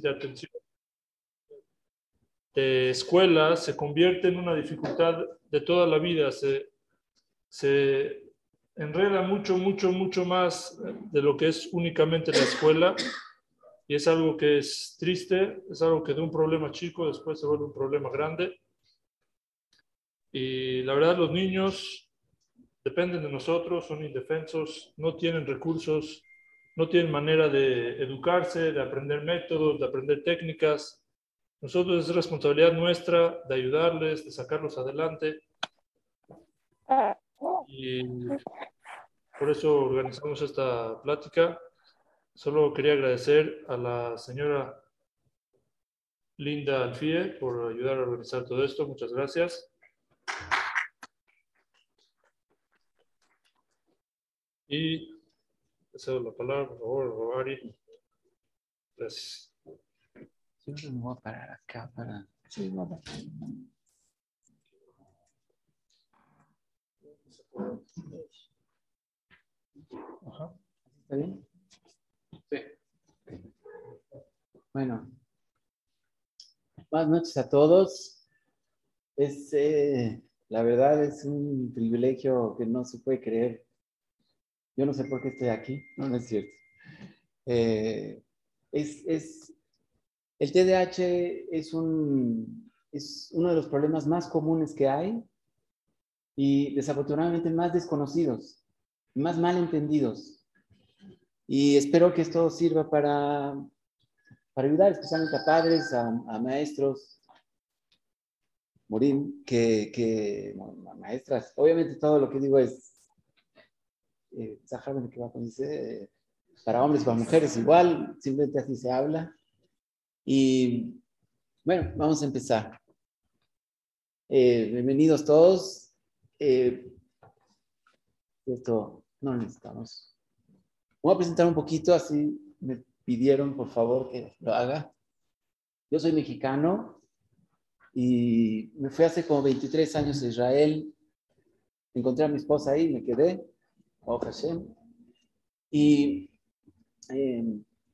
de atención de escuela se convierte en una dificultad de toda la vida, se, se enreda mucho, mucho, mucho más de lo que es únicamente la escuela y es algo que es triste, es algo que de un problema chico después se vuelve un problema grande. Y la verdad los niños dependen de nosotros, son indefensos, no tienen recursos, no tienen manera de educarse, de aprender métodos, de aprender técnicas. Nosotros es responsabilidad nuestra de ayudarles, de sacarlos adelante. Y por eso organizamos esta plática. Solo quería agradecer a la señora Linda Alfie por ayudar a organizar todo esto. Muchas gracias. Y cedo la palabra, por favor, Rovari. Gracias. Siempre me voy a parar acá para. Sí, voy a parar. Ajá. ¿Está bien? Sí. Bueno. Buenas noches a todos. Es, eh, la verdad es un privilegio que no se puede creer. Yo no sé por qué estoy aquí, no, no es cierto. Eh, es, es, el TDAH es, un, es uno de los problemas más comunes que hay y desafortunadamente más desconocidos, más mal entendidos. Y espero que esto sirva para, para ayudar especialmente a padres, a, a maestros, Morín, que, que bueno, maestras, obviamente todo lo que digo es, eh, que va a dice, para hombres para mujeres igual, simplemente así se habla. Y bueno, vamos a empezar. Eh, bienvenidos todos. Eh, esto no necesitamos. Voy a presentar un poquito, así me pidieron por favor que lo haga. Yo soy mexicano y me fui hace como 23 años a Israel. Encontré a mi esposa ahí, me quedé. Oh, y eh,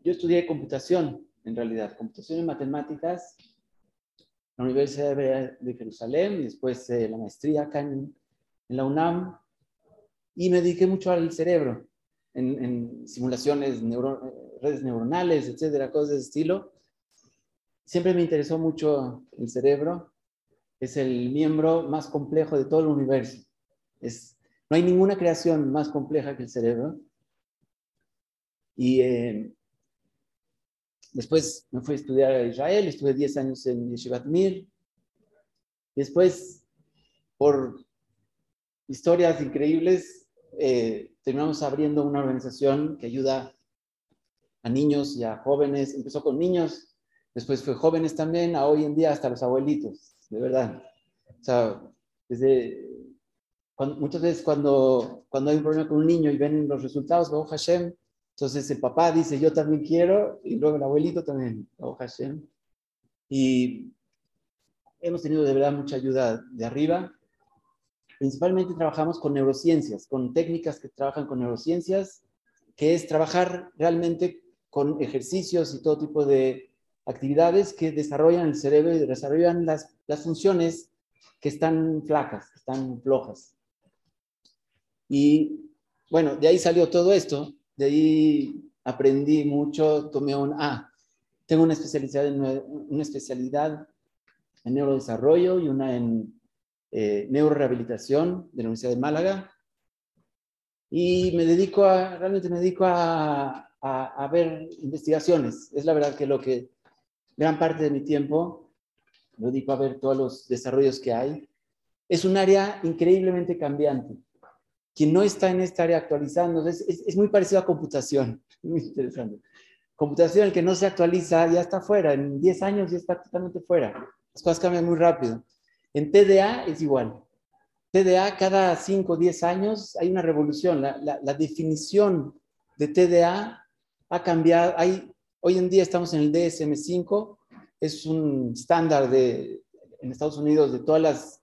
yo estudié computación en realidad, computación y matemáticas, la Universidad de Jerusalén y después eh, la maestría acá en, la UNAM. Y me dediqué mucho al cerebro, en, simulaciones, redes neuronales, etcétera, cosas de ese estilo. Siempre me interesó mucho el cerebro. Es el miembro más complejo de todo el universo. Es, no hay ninguna creación más compleja que el cerebro. Y eh, Después me fui a estudiar a Israel, estuve 10 años en Yeshivat Mir. Después, por historias increíbles, eh, terminamos abriendo una organización que ayuda a niños y a jóvenes. Empezó con niños, después fue jóvenes también, a hoy en día hasta los abuelitos, de verdad. O sea, desde muchas veces cuando, cuando hay un problema con un niño y ven los resultados, oh Hashem, entonces el papá dice, yo también quiero, y luego el abuelito también, oh Hashem. Y hemos tenido de verdad mucha ayuda de arriba. Principalmente trabajamos con neurociencias, con técnicas que trabajan con neurociencias, que es trabajar realmente con ejercicios y todo tipo de actividades que desarrollan el cerebro y desarrollan las, las funciones que están flacas, que están flojas. Y bueno, de ahí salió todo esto. De ahí aprendí mucho, tomé un, ah, tengo una especialidad en, una especialidad en neurodesarrollo y una en eh, neurorehabilitación de la Universidad de Málaga. Y me dedico a, realmente me dedico a, a, a, ver investigaciones. Es la verdad que lo que gran parte de mi tiempo lo dedico a ver todos los desarrollos que hay. Es un área increíblemente cambiante quien no está en esta área actualizando, es, muy parecido a computación, muy interesante. Computación, el que no se actualiza ya está fuera, en 10 años ya está totalmente fuera. Las cosas cambian muy rápido. En TDA es igual. TDA cada 5 o 10 años hay una revolución. La, definición de TDA ha cambiado. Hoy en día estamos en el DSM5, es un estándar de, en Estados Unidos de todas las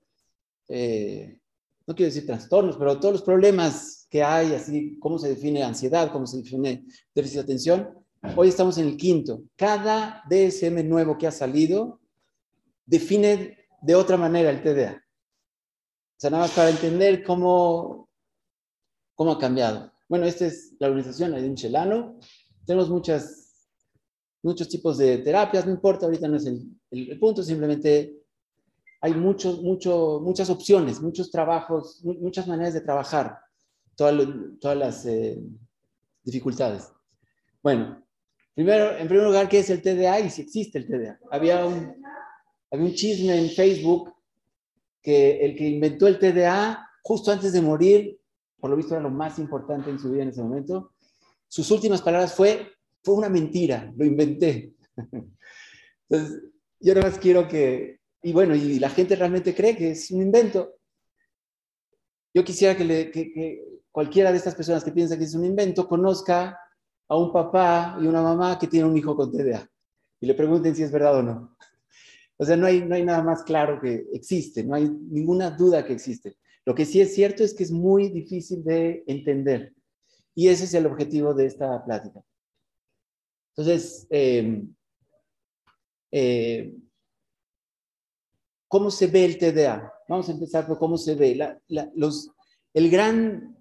eh, no quiero decir trastornos, pero todos los problemas que hay, así cómo se define ansiedad, cómo se define déficit de atención, Hoy estamos en el quinto. Cada DSM nuevo que ha salido define de otra manera el TDA. O sea, nada más para entender cómo, cómo ha cambiado. Bueno, esta es la organización de un chelano. Tenemos muchas, muchos tipos de terapias, no importa, ahorita no es el, el, punto, simplemente hay muchos, mucho, muchas opciones, muchos trabajos, muchas maneras de trabajar todas, todas las eh, dificultades. Bueno, primero, en primer lugar, ¿qué es el TDA y si existe el TDA? Había un, había un chisme en Facebook que el que inventó el TDA, justo antes de morir, por lo visto era lo más importante en su vida en ese momento, sus últimas palabras fue, fue una mentira, lo inventé. Entonces, yo nada más quiero que, y bueno, y la gente realmente cree que es un invento. Yo quisiera que, le, que, que cualquiera de estas personas que piensa que es un invento conozca a un papá y una mamá que tienen un hijo con TDA y le pregunten si es verdad o no. O sea, no hay, no hay nada más claro que existe, no hay ninguna duda que existe. Lo que sí es cierto es que es muy difícil de entender. Y ese es el objetivo de esta plática. Entonces, em, eh, ¿cómo se ve el TDA? Vamos a empezar por cómo se ve. los, el gran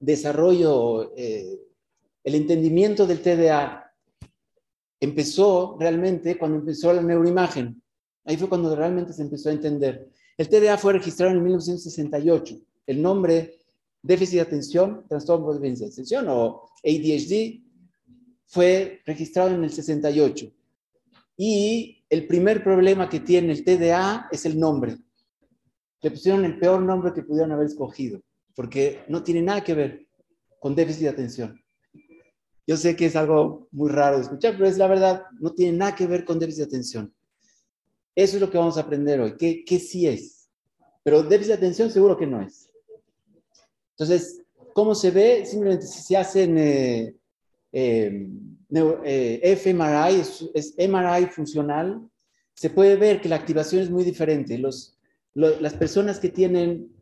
desarrollo, eh, el entendimiento del TDA empezó realmente cuando empezó la neuroimagen. Ahí fue cuando realmente se empezó a entender. El TDA fue registrado en 1968. El nombre déficit de atención, trastorno de atención o ADHD fue registrado en el 68. Y el primer problema que tiene el TDA es el nombre. Le pusieron el peor nombre que pudieron haber escogido, porque no tiene nada que ver con déficit de atención. Yo sé que es algo muy raro de escuchar, pero es la verdad, no tiene nada que ver con déficit de atención. Eso es lo que vamos a aprender hoy. ¿Qué, qué sí es? Pero déficit de atención seguro que no es. Entonces, ¿cómo se ve? Simplemente si se hacen eh, eh, eh fMRI, es, MRI funcional, se puede ver que la activación es muy diferente. Las personas que tienen...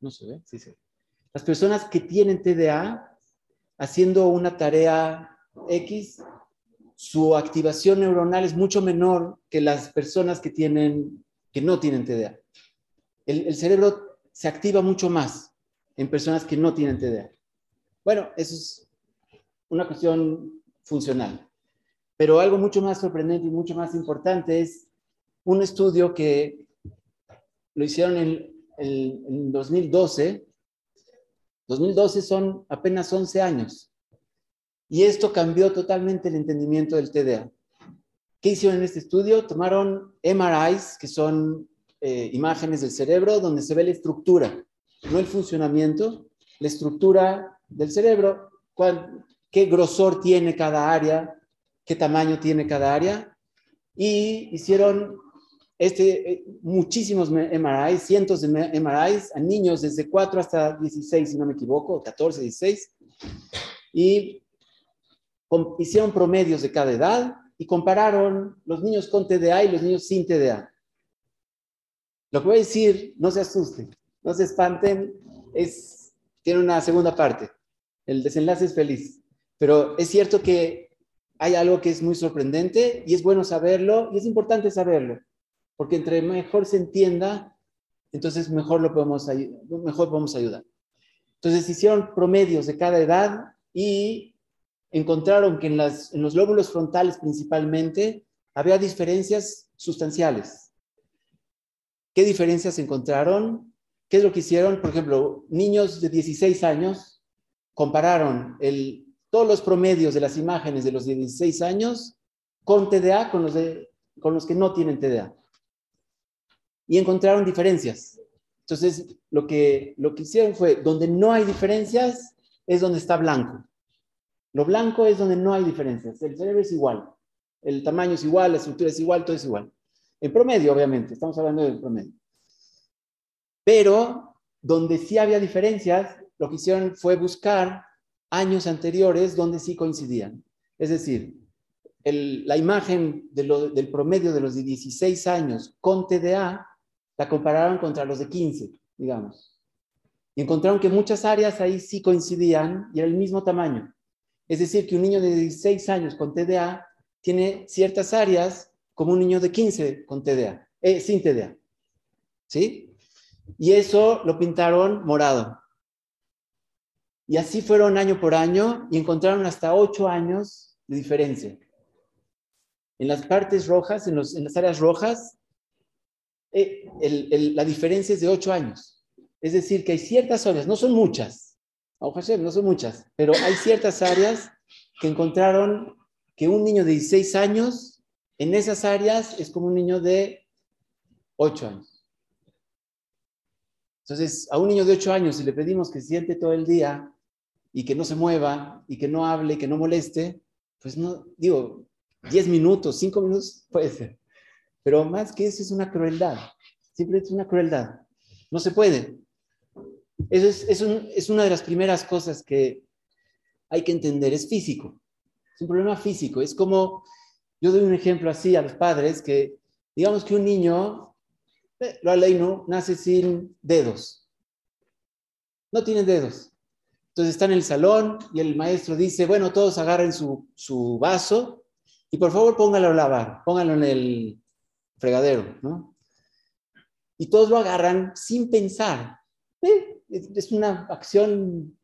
No se ve, sí ve. Las personas que tienen TDA haciendo una tarea X su activación neuronal es mucho menor que las personas que, tienen, que no tienen TDA. El, cerebro se activa mucho más en personas que no tienen TDA. Bueno, eso es una cuestión funcional. Pero algo mucho más sorprendente y mucho más importante es un estudio que lo hicieron en, en 2012. 2012 son apenas 11 años. Y esto cambió totalmente el entendimiento del TDA. ¿Qué hicieron en este estudio? Tomaron MRIs, que son eh, imágenes del cerebro, donde se ve la estructura, no el funcionamiento, la estructura del cerebro, qué grosor tiene cada área, qué tamaño tiene cada área. Y hicieron este, eh, muchísimos MRIs, cientos de MRIs a niños desde 4 hasta 16, si no me equivoco, 14, 16. Y hicieron promedios de cada edad y compararon los niños con TDA y los niños sin TDA. Lo que voy a decir, no se asusten, no se espanten, es, tiene una segunda parte. El desenlace es feliz. Pero es cierto que hay algo que es muy sorprendente y es bueno saberlo y es importante saberlo, porque entre mejor se entienda, entonces mejor lo podemos, mejor podemos ayudar. Entonces hicieron promedios de cada edad y encontraron que en, los lóbulos frontales principalmente había diferencias sustanciales. ¿Qué diferencias encontraron? ¿Qué es lo que hicieron? Por ejemplo, niños de 16 años compararon todos los promedios de las imágenes de los de 16 años con TDA, con los, con los que no tienen TDA. Y encontraron diferencias. Entonces, lo que, lo que hicieron fue, donde no hay diferencias, es donde está blanco. Lo blanco es donde no hay diferencias. El cerebro es igual. El tamaño es igual, la estructura es igual, todo es igual. En promedio, obviamente, estamos hablando del promedio. Pero donde sí había diferencias, lo que hicieron fue buscar años anteriores donde sí coincidían. Es decir, la imagen del promedio de los de 16 años con TDA la compararon contra los de 15, digamos. Y encontraron que muchas áreas ahí sí coincidían y era el mismo tamaño. Es decir, que un niño de 16 años con TDA tiene ciertas áreas como un niño de 15 con TDA, eh, sin TDA. ¿Sí? Y eso lo pintaron morado. Y así fueron año por año y encontraron hasta 8 años de diferencia. En las partes rojas, en, las áreas rojas, eh, la diferencia es de 8 años. Es decir, que hay ciertas áreas, no son muchas, no son muchas, pero hay ciertas áreas que encontraron que un niño de 16 años en esas áreas es como un niño de 8 años. Entonces, a un niño de 8 años, si le pedimos que siente todo el día y que no se mueva y que no hable, que no moleste, pues no, digo, 10 minutos, 5 minutos puede ser. Pero más que eso es una crueldad. Simplemente es una crueldad. No se puede. Eso es, es una de las primeras cosas que hay que entender. Es físico. Es un problema físico. Es como, yo doy un ejemplo así a los padres, que digamos que un niño, eh, lo no nace sin dedos. No tiene dedos. Entonces está en el salón y el maestro dice, bueno, todos agarren su, su vaso y por favor póngalo a lavar, póngalo en el fregadero, ¿no? Y todos lo agarran sin pensar. Eh, es una acción,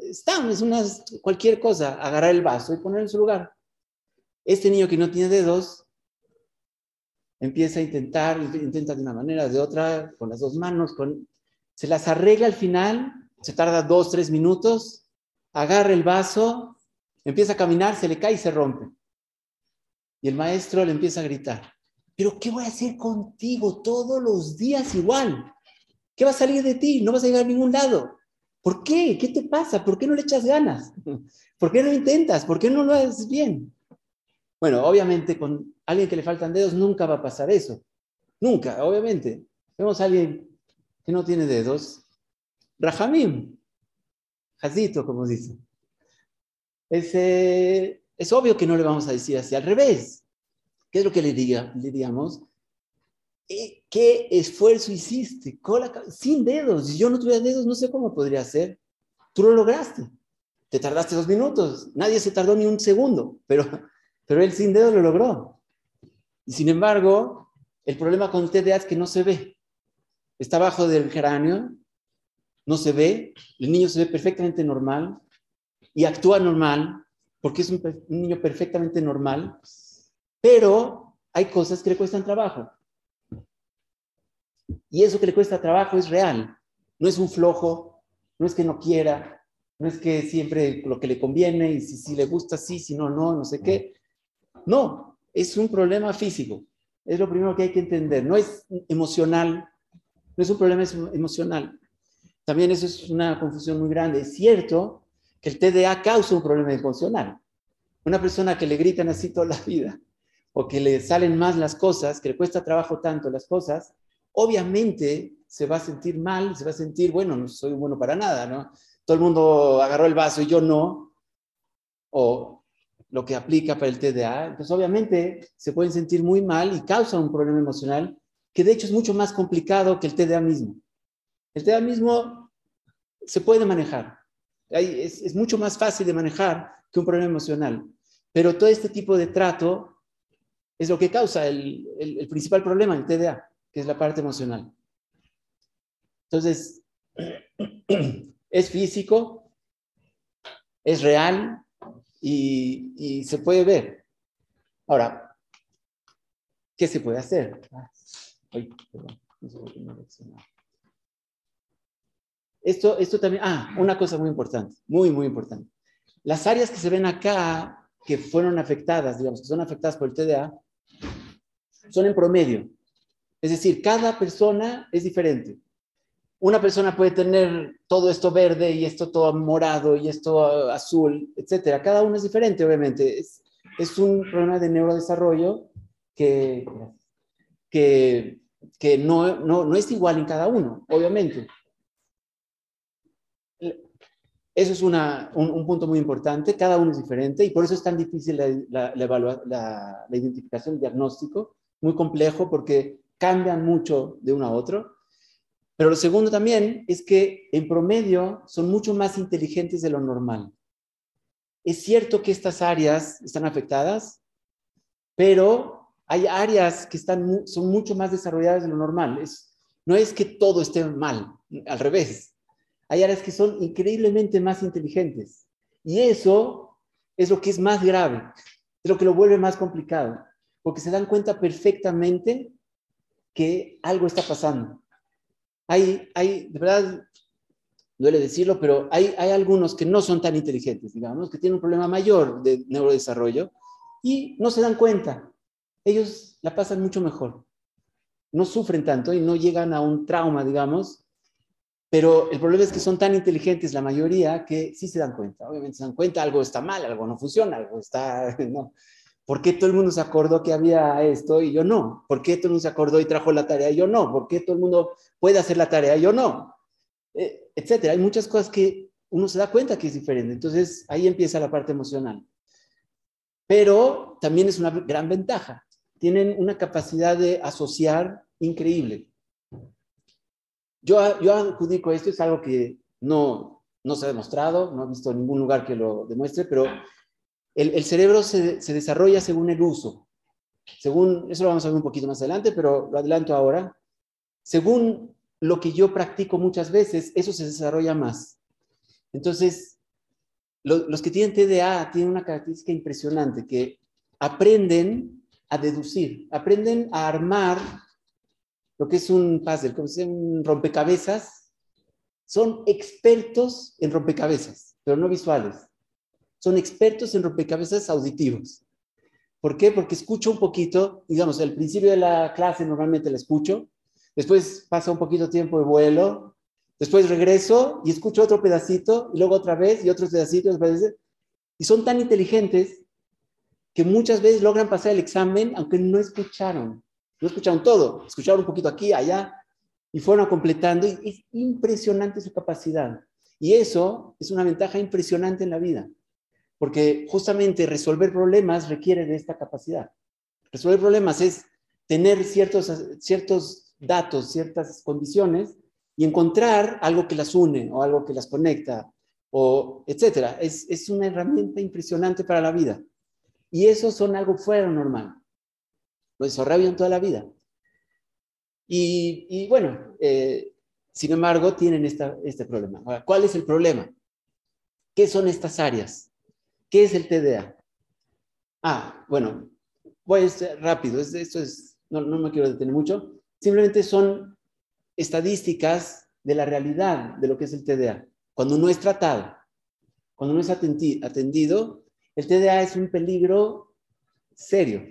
está, es una, cualquier cosa, agarrar el vaso y ponerlo en su lugar. Este niño que no tiene dedos empieza a intentar, intenta de una manera, de otra, con las dos manos, con, se las arregla al final se tarda dos, tres minutos, agarra el vaso, empieza a caminar, se le cae y se rompe. Y el maestro le empieza a gritar, pero ¿qué voy a hacer contigo todos los días igual? ¿Qué va a salir de ti? No vas a llegar a ningún lado. ¿Por qué? ¿Qué te pasa? ¿Por qué no le echas ganas? ¿Por qué no intentas? ¿Por qué no lo haces bien? Bueno, obviamente con alguien que le faltan dedos nunca va a pasar eso. Nunca, obviamente. Vemos a alguien que no tiene dedos Rahamim, Jazito, como dice. Es, es obvio que no le vamos a decir así, al revés. ¿Qué es lo que le, diga, le digamos? Eh, ¿Qué esfuerzo hiciste? sin dedos. Si yo no tuviera dedos, no sé cómo podría hacer. Tú lo lograste. Te tardaste dos minutos. Nadie se tardó ni un segundo, pero, pero él sin dedos lo logró. Y sin embargo, el problema con TDA es que no se ve. Está abajo del cráneo no se ve, el niño se ve perfectamente normal y actúa normal porque es un, niño perfectamente normal, pero hay cosas que le cuestan trabajo. Y eso que le cuesta trabajo es real, no es un flojo, no es que no quiera, no es que siempre lo que le conviene y si, si le gusta sí, si no, no, no sé qué. No, es un problema físico. Es lo primero que hay que entender. No es emocional, no es un problema emocional. También eso es una confusión muy grande. Es cierto que el TDA causa un problema emocional. Una persona que le gritan así toda la vida o que le salen más las cosas, que le cuesta trabajo tanto las cosas, obviamente se va a sentir mal, se va a sentir, bueno, no soy bueno para nada, ¿no? Todo el mundo agarró el vaso y yo no. O lo que aplica para el TDA. Entonces, obviamente, se pueden sentir muy mal y causa un problema emocional que de hecho es mucho más complicado que el TDA mismo. El mismo se puede manejar. Es, mucho más fácil de manejar que un problema emocional. Pero todo este tipo de trato es lo que causa el, el principal problema del TDA, que es la parte emocional. Entonces, es físico, es real y, se puede ver. Ahora, ¿qué se puede hacer? Ay, perdón, no no esto, esto también, ah, una cosa muy importante, muy, muy importante. Las áreas que se ven acá, que fueron afectadas, digamos, que son afectadas por el TDA, son en promedio. Es decir, cada persona es diferente. Una persona puede tener todo esto verde y esto todo morado y esto azul, etcétera. Cada uno es diferente, obviamente. Es, es un problema de neurodesarrollo que, que, que no, no, no es igual en cada uno, obviamente. Eso es un, punto muy importante, cada uno es diferente y por eso es tan difícil la, la, identificación, el diagnóstico, muy complejo porque cambian mucho de uno a otro. Pero lo segundo también es que en promedio son mucho más inteligentes de lo normal. es cierto que estas áreas están afectadas, pero hay áreas que están, son mucho más desarrolladas de lo normal. Es, no es que todo esté mal, al revés. Hay áreas que son increíblemente más inteligentes. Y eso es lo que es más grave, es lo que lo vuelve más complicado, porque se dan cuenta perfectamente que algo está pasando. Hay, hay de verdad, duele decirlo, pero hay, hay algunos que no son tan inteligentes, digamos, que tienen un problema mayor de neurodesarrollo y no se dan cuenta. Ellos la pasan mucho mejor. No sufren tanto y no llegan a un trauma, digamos, pero el problema es que son tan inteligentes la mayoría que sí se dan cuenta. Obviamente se dan cuenta, algo está mal, algo no funciona, algo está... No. ¿Por qué todo el mundo se acordó que había esto y yo no? ¿Por qué todo el mundo se acordó y trajo la tarea y yo no? ¿Por qué todo el mundo puede hacer la tarea y yo no? Eh, etcétera. Hay muchas cosas que uno se da cuenta que es diferente. Entonces ahí empieza la parte emocional. Pero también es una gran ventaja. Tienen una capacidad de asociar increíble. Yo, yo adjudico esto, es algo que no, no se ha demostrado, no he visto ningún lugar que lo demuestre, pero el, el cerebro se, se, desarrolla según el uso. Según, eso lo vamos a ver un poquito más adelante, pero lo adelanto ahora. Según lo que yo practico muchas veces, eso se desarrolla más. Entonces, lo, los que tienen TDA tienen una característica impresionante, que aprenden a deducir, aprenden a armar lo que es un puzzle, como si un rompecabezas. Son expertos en rompecabezas, pero no visuales. Son expertos en rompecabezas auditivos. ¿Por qué? Porque escucho un poquito, digamos, al principio de la clase normalmente la escucho, después pasa un poquito tiempo de vuelo, después regreso y escucho otro pedacito, y luego otra vez, y otros pedacitos, y son tan inteligentes que muchas veces logran pasar el examen aunque no escucharon, no escucharon todo, escucharon un poquito aquí, allá, y fueron completando, y es impresionante su capacidad. Y eso es una ventaja impresionante en la vida, porque justamente resolver problemas requiere de esta capacidad. Resolver problemas es tener ciertos, ciertos datos, ciertas condiciones y encontrar algo que las une o algo que las conecta o etcétera. Es, es una herramienta impresionante para la vida. Y eso son algo fuera normal. Lo desarrollan toda la vida. Y, bueno, eh, sin embargo, tienen este problema. Ahora, ¿cuál es el problema? ¿Qué son estas áreas? ¿Qué es el TDA? Ah, bueno, voy a ser rápido. Esto es, no, no me quiero detener mucho. Simplemente son estadísticas de la realidad de lo que es el TDA. Cuando no es tratado, cuando no es atendido, el TDA es un peligro serio.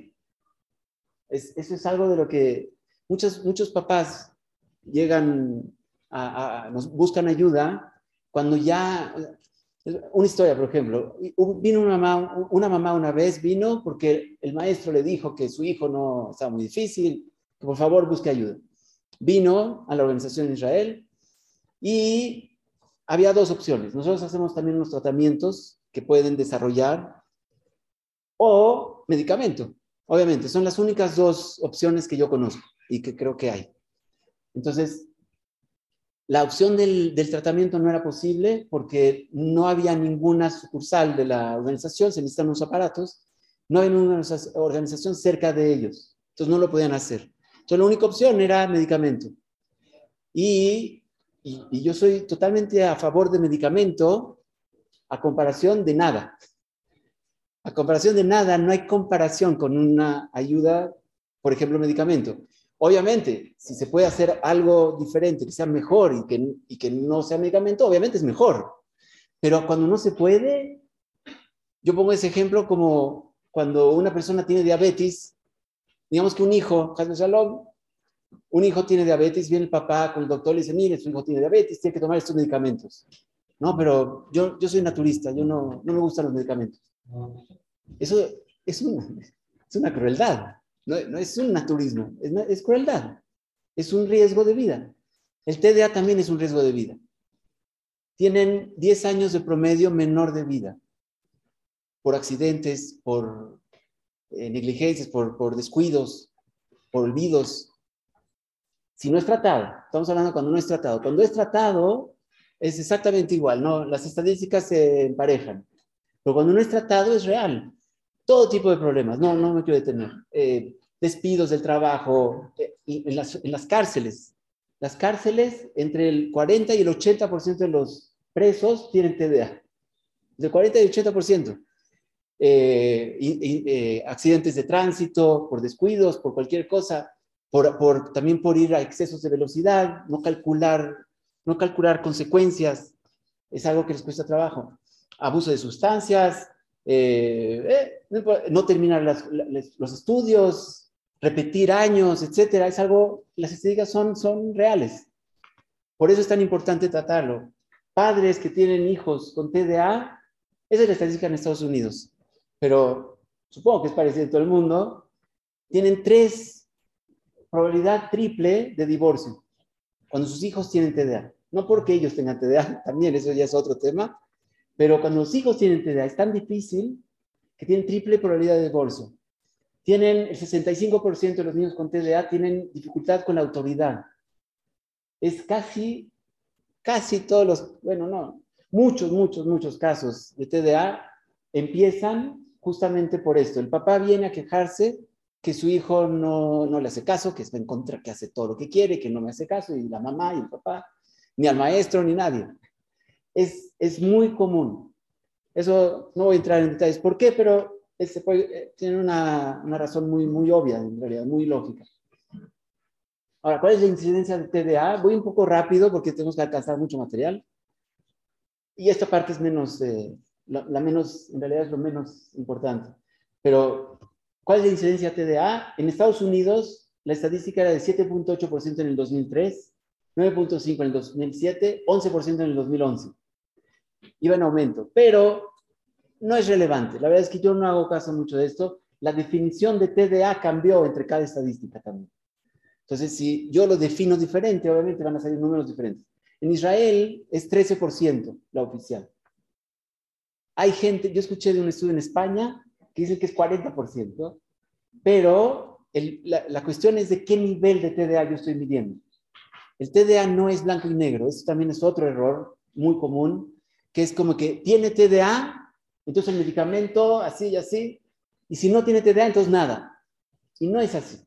Eso es algo de lo que muchos, muchos papás llegan a, nos buscan ayuda cuando ya una historia, por ejemplo, vino una mamá, una mamá una vez, vino porque el maestro le dijo que su hijo no estaba muy difícil, por favor busque ayuda. Vino a la organización Israel y había dos opciones. Nosotros hacemos también unos tratamientos que pueden desarrollar o medicamento. Obviamente, son las únicas dos opciones que yo conozco y que creo que hay. Entonces, la opción del, tratamiento no era posible porque no había ninguna sucursal de la organización, se necesitan unos aparatos, no había ninguna organización cerca de ellos, entonces no lo podían hacer. Entonces, la única opción era medicamento. Y, yo soy totalmente a favor de medicamento a comparación de nada. A comparación de nada, no hay comparación con una ayuda, por ejemplo, medicamento. Obviamente, si se puede hacer algo diferente, que sea mejor y que, y que no sea medicamento, obviamente es mejor. Pero cuando no se puede, yo pongo ese ejemplo como cuando una persona tiene diabetes Digamos que un hijo, Shalom, un hijo tiene diabetes, viene el papá con el doctor y dice, mire, su hijo tiene diabetes, tiene que tomar estos medicamentos. No, pero yo, yo soy naturista, yo no, no me gustan los medicamentos. Eso es una, es una crueldad, no, no, es un naturismo, es, crueldad, es un riesgo de vida. El TDA también es un riesgo de vida. Tienen 10 años de promedio menor de vida por accidentes, por eh, negligencias, por, por descuidos, por olvidos. Si no es tratado, estamos hablando cuando no es tratado. Cuando es tratado, es exactamente igual, ¿no? Las estadísticas se emparejan. Pero cuando no es tratado es real. Todo tipo de problemas. No, no me quiero detener. Eh, despidos del trabajo, eh, en, las, en las cárceles. Las cárceles, entre el 40 y el 80% de los presos tienen TDA. Del 40 y el 80%. Eh, eh, accidentes de tránsito, por descuidos, por cualquier cosa, por, por, también por ir a excesos de velocidad, no calcular, no calcular consecuencias, es algo que les cuesta trabajo. Abuso de sustancias, eh, no terminar los estudios, repetir años, etcétera, es algo, las estadísticas son, reales. Por eso es tan importante tratarlo. Padres que tienen hijos con TDA, esa es la estadística en Estados Unidos pero supongo que es parecido en todo el mundo, tienen tres, probabilidad triple de divorcio cuando sus hijos tienen TDA. No porque ellos tengan TDA, también eso ya es otro tema, pero cuando los hijos tienen TDA es tan difícil que tienen triple probabilidad de divorcio. Tienen el 65% de los niños con TDA tienen dificultad con la autoridad. Es casi, casi todos los, bueno, no, muchos, muchos, muchos casos de TDA empiezan justamente por esto. El papá viene a quejarse que su hijo no, no le hace caso, que está en contra, que hace todo lo que quiere, que no me hace caso, y la mamá y el papá, ni al maestro, ni nadie. Es, es muy común. Eso no voy a entrar en detalles por qué, pero este tiene una, una, razón muy, muy obvia, en realidad, muy lógica. Ahora, ¿cuál es la incidencia de TDA? Voy un poco rápido porque tenemos que alcanzar mucho material. Y esta parte es menos, eh, la, menos, en realidad es lo menos importante. Pero, ¿cuál es la incidencia TDA? En Estados Unidos, la estadística era de 7.8% en el 2003, 9.5% en el 2007, 11% en el 2011. Iba en aumento, pero no es relevante. La verdad es que yo no hago caso mucho de esto. La definición de TDA cambió entre cada estadística también. Entonces, si yo lo defino diferente, obviamente van a salir números diferentes. En Israel es 13% la oficial. Hay gente, yo escuché de un estudio en España que dice que es 40%, pero la, cuestión es de qué nivel de TDA yo estoy midiendo. El TDA no es blanco y negro, eso también es otro error muy común, que es como que tiene TDA, entonces el medicamento así y así, y si no tiene TDA, entonces nada. Y no es así.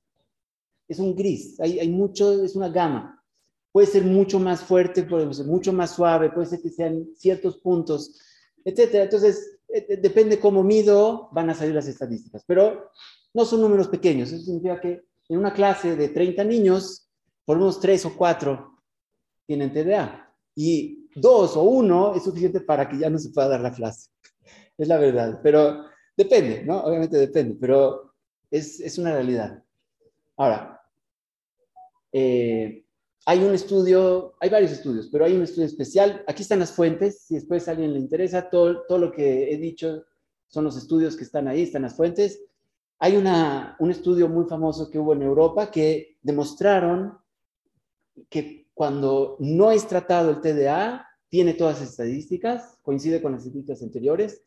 Es un gris, hay, hay mucho, es una gama. Puede ser mucho más fuerte, puede ser mucho más suave, puede ser que sean ciertos puntos etcétera. Entonces, eh, eh, depende cómo mido, van a salir las estadísticas. Pero no son números pequeños. Eso significa que en una clase de 30 niños, por unos 3 o 4 tienen TDA. Y dos o uno es suficiente para que ya no se pueda dar la clase. Es la verdad. Pero depende, ¿no? Obviamente depende, pero es, es una realidad. Ahora, eh, hay un estudio, hay varios estudios, pero hay un estudio especial. Aquí están las fuentes, si después a alguien le interesa, todo, todo lo que he dicho son los estudios que están ahí, están las fuentes. Hay una, un estudio muy famoso que hubo en Europa que demostraron que cuando no es tratado el TDA, tiene todas las estadísticas, coincide con las estadísticas anteriores,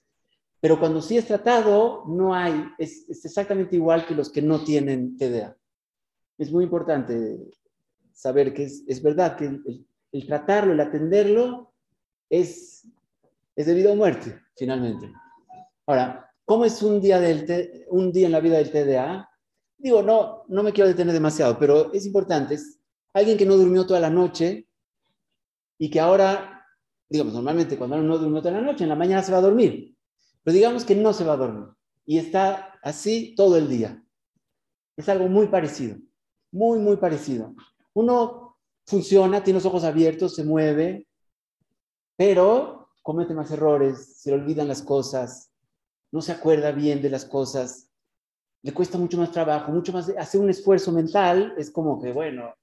pero cuando sí es tratado, no hay, es, es exactamente igual que los que no tienen TDA. Es muy importante saber que es, es verdad que el, tratarlo, el atenderlo, es, es de vida o muerte, finalmente. Ahora, ¿cómo es un día, del un día en la vida del TDA? Digo, no, no me quiero detener demasiado, pero es importante. Es alguien que no durmió toda la noche y que ahora, digamos, normalmente cuando uno no durmió toda la noche, en la mañana se va a dormir. Pero digamos que no se va a dormir y está así todo el día. Es algo muy parecido, muy, muy parecido. Uno funciona, tiene los ojos abiertos, se mueve, pero comete más errores, se le olvidan las cosas, no se acuerda bien de las cosas, le cuesta mucho más trabajo, mucho más, hacer un esfuerzo mental es como que, bueno,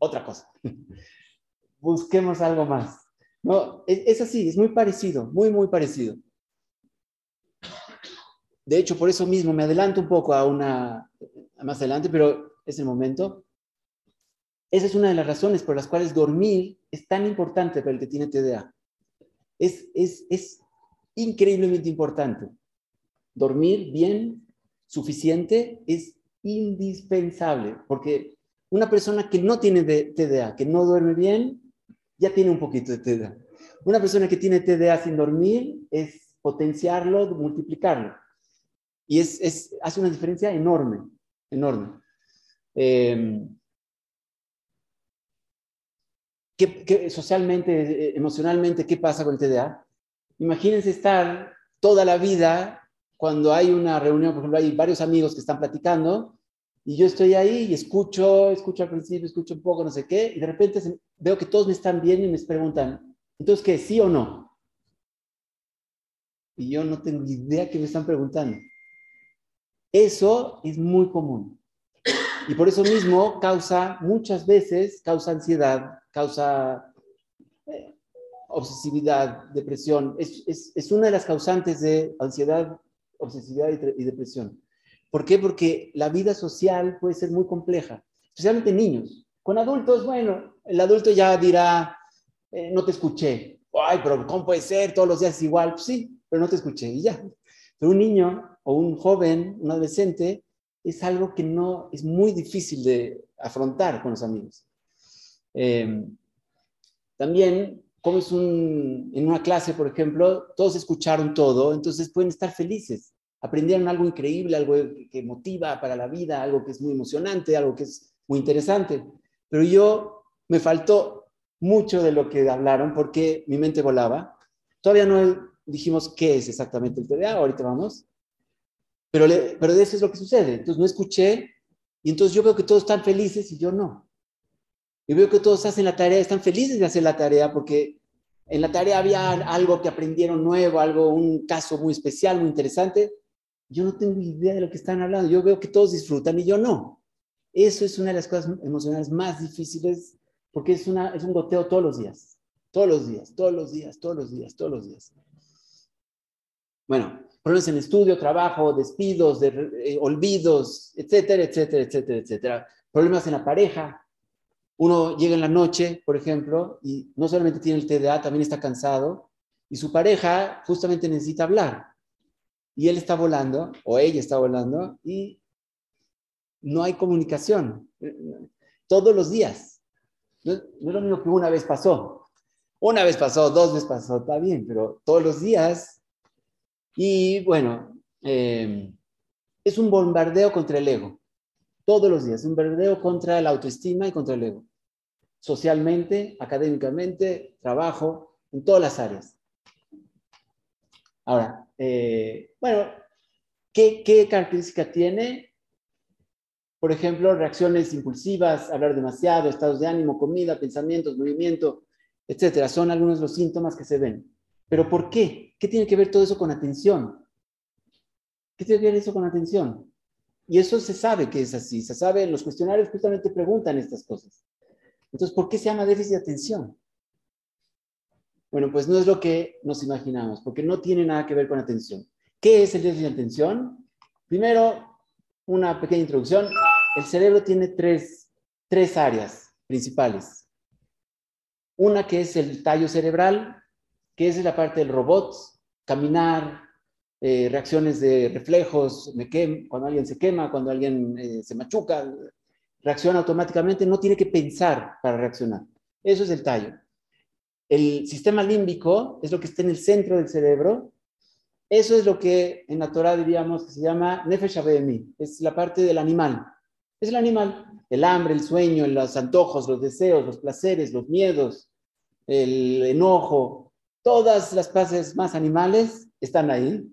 otra cosa. Busquemos algo más. No, es, es, así, es muy parecido, muy, muy parecido. De hecho, por eso mismo me adelanto un poco a una, más adelante, pero es el momento. Esa es una de las razones por las cuales dormir es tan importante para el que tiene TDA. Es, es, es increíblemente importante. Dormir bien, suficiente, es indispensable, porque una persona que no tiene TDA, que no duerme bien, ya tiene un poquito de TDA. Una persona que tiene TDA sin dormir es potenciarlo, multiplicarlo. Y es, hace una diferencia enorme, enorme. Eh, socialmente, emocionalmente, qué pasa con el TDA? Imagínense estar toda la vida cuando hay una reunión, por ejemplo, hay varios amigos que están platicando y yo estoy ahí y escucho, escucho al principio, escucho un poco, no sé qué, y de repente veo que todos me están viendo y me preguntan, entonces, ¿qué? ¿Sí o no? Y yo no tengo idea qué me están preguntando. Eso es muy común. Y por eso mismo causa, muchas veces, causa ansiedad, causa eh, obsesividad, depresión. Es, es, es, una de las causantes de ansiedad, obsesividad y, depresión. ¿Por qué? Porque la vida social puede ser muy compleja, especialmente niños. Con adultos, bueno, el adulto ya dirá, eh, no te escuché. Ay, pero ¿cómo puede ser? Todos los días es igual. Pues sí, pero no te escuché y ya. Pero un niño o un joven, un adolescente, es algo que no es muy difícil de afrontar con los amigos. Eh, también, como es un, en una clase, por ejemplo, todos escucharon todo, entonces pueden estar felices. Aprendieron algo increíble, algo que motiva para la vida, algo que es muy emocionante, algo que es muy interesante. Pero yo me faltó mucho de lo que hablaron porque mi mente volaba. Todavía no dijimos qué es exactamente el TDA, ahorita vamos. Pero, pero eso es lo que sucede. Entonces no escuché y entonces yo veo que todos están felices y yo no. Y veo que todos hacen la tarea, están felices de hacer la tarea porque en la tarea había algo que aprendieron nuevo, algo, un caso muy especial, muy interesante. Yo no tengo idea de lo que están hablando. Yo veo que todos disfrutan y yo no. Eso es una de las cosas emocionales más difíciles porque es, una, es un goteo todos los días. Todos los días, todos los días, todos los días, todos los días. Bueno, problemas en estudio, trabajo, despidos, eh, olvidos, etcétera, etcétera, etcétera, etcétera. Problemas en la pareja, uno llega en la noche, por ejemplo, y no solamente tiene el TDA, también está cansado, y su pareja justamente necesita hablar. Y él está volando, o ella está volando, y no hay comunicación. Todos los días. No, es lo mismo que una vez pasó. Una vez pasó, dos veces pasó, está bien, pero todos los días. Y bueno, eh, es un bombardeo contra el ego. Todos los días, un bombardeo contra la autoestima y contra el ego socialmente, académicamente, trabajo, en todas las áreas. Ahora, eh, bueno, ¿qué, ¿qué característica tiene? Por ejemplo, reacciones impulsivas, hablar demasiado, estados de ánimo, comida, pensamientos, movimiento, etcétera. Son algunos de los síntomas que se ven. Pero ¿por qué? ¿Qué tiene que ver todo eso con atención? ¿Qué tiene que ver eso con atención? Y eso se sabe que es así. Se sabe, los cuestionarios justamente preguntan estas cosas. Entonces, ¿por qué se llama déficit de atención? Bueno, pues no es lo que nos imaginamos, porque no tiene nada que ver con atención. ¿Qué es el déficit de atención? Primero, una pequeña introducción. El cerebro tiene tres, tres áreas principales. Una que es el tallo cerebral, que es la parte del robot, caminar, eh, reacciones de reflejos, me cuando alguien se quema, cuando alguien eh, se machuca, reacciona automáticamente, no tiene que pensar para reaccionar. Eso es el tallo. El sistema límbico es lo que está en el centro del cerebro. Eso es lo que en la Torah diríamos que se llama Nefesh Abemi, es la parte del animal. Es el animal, el hambre, el sueño, los antojos, los deseos, los placeres, los miedos, el enojo, todas las fases más animales están ahí.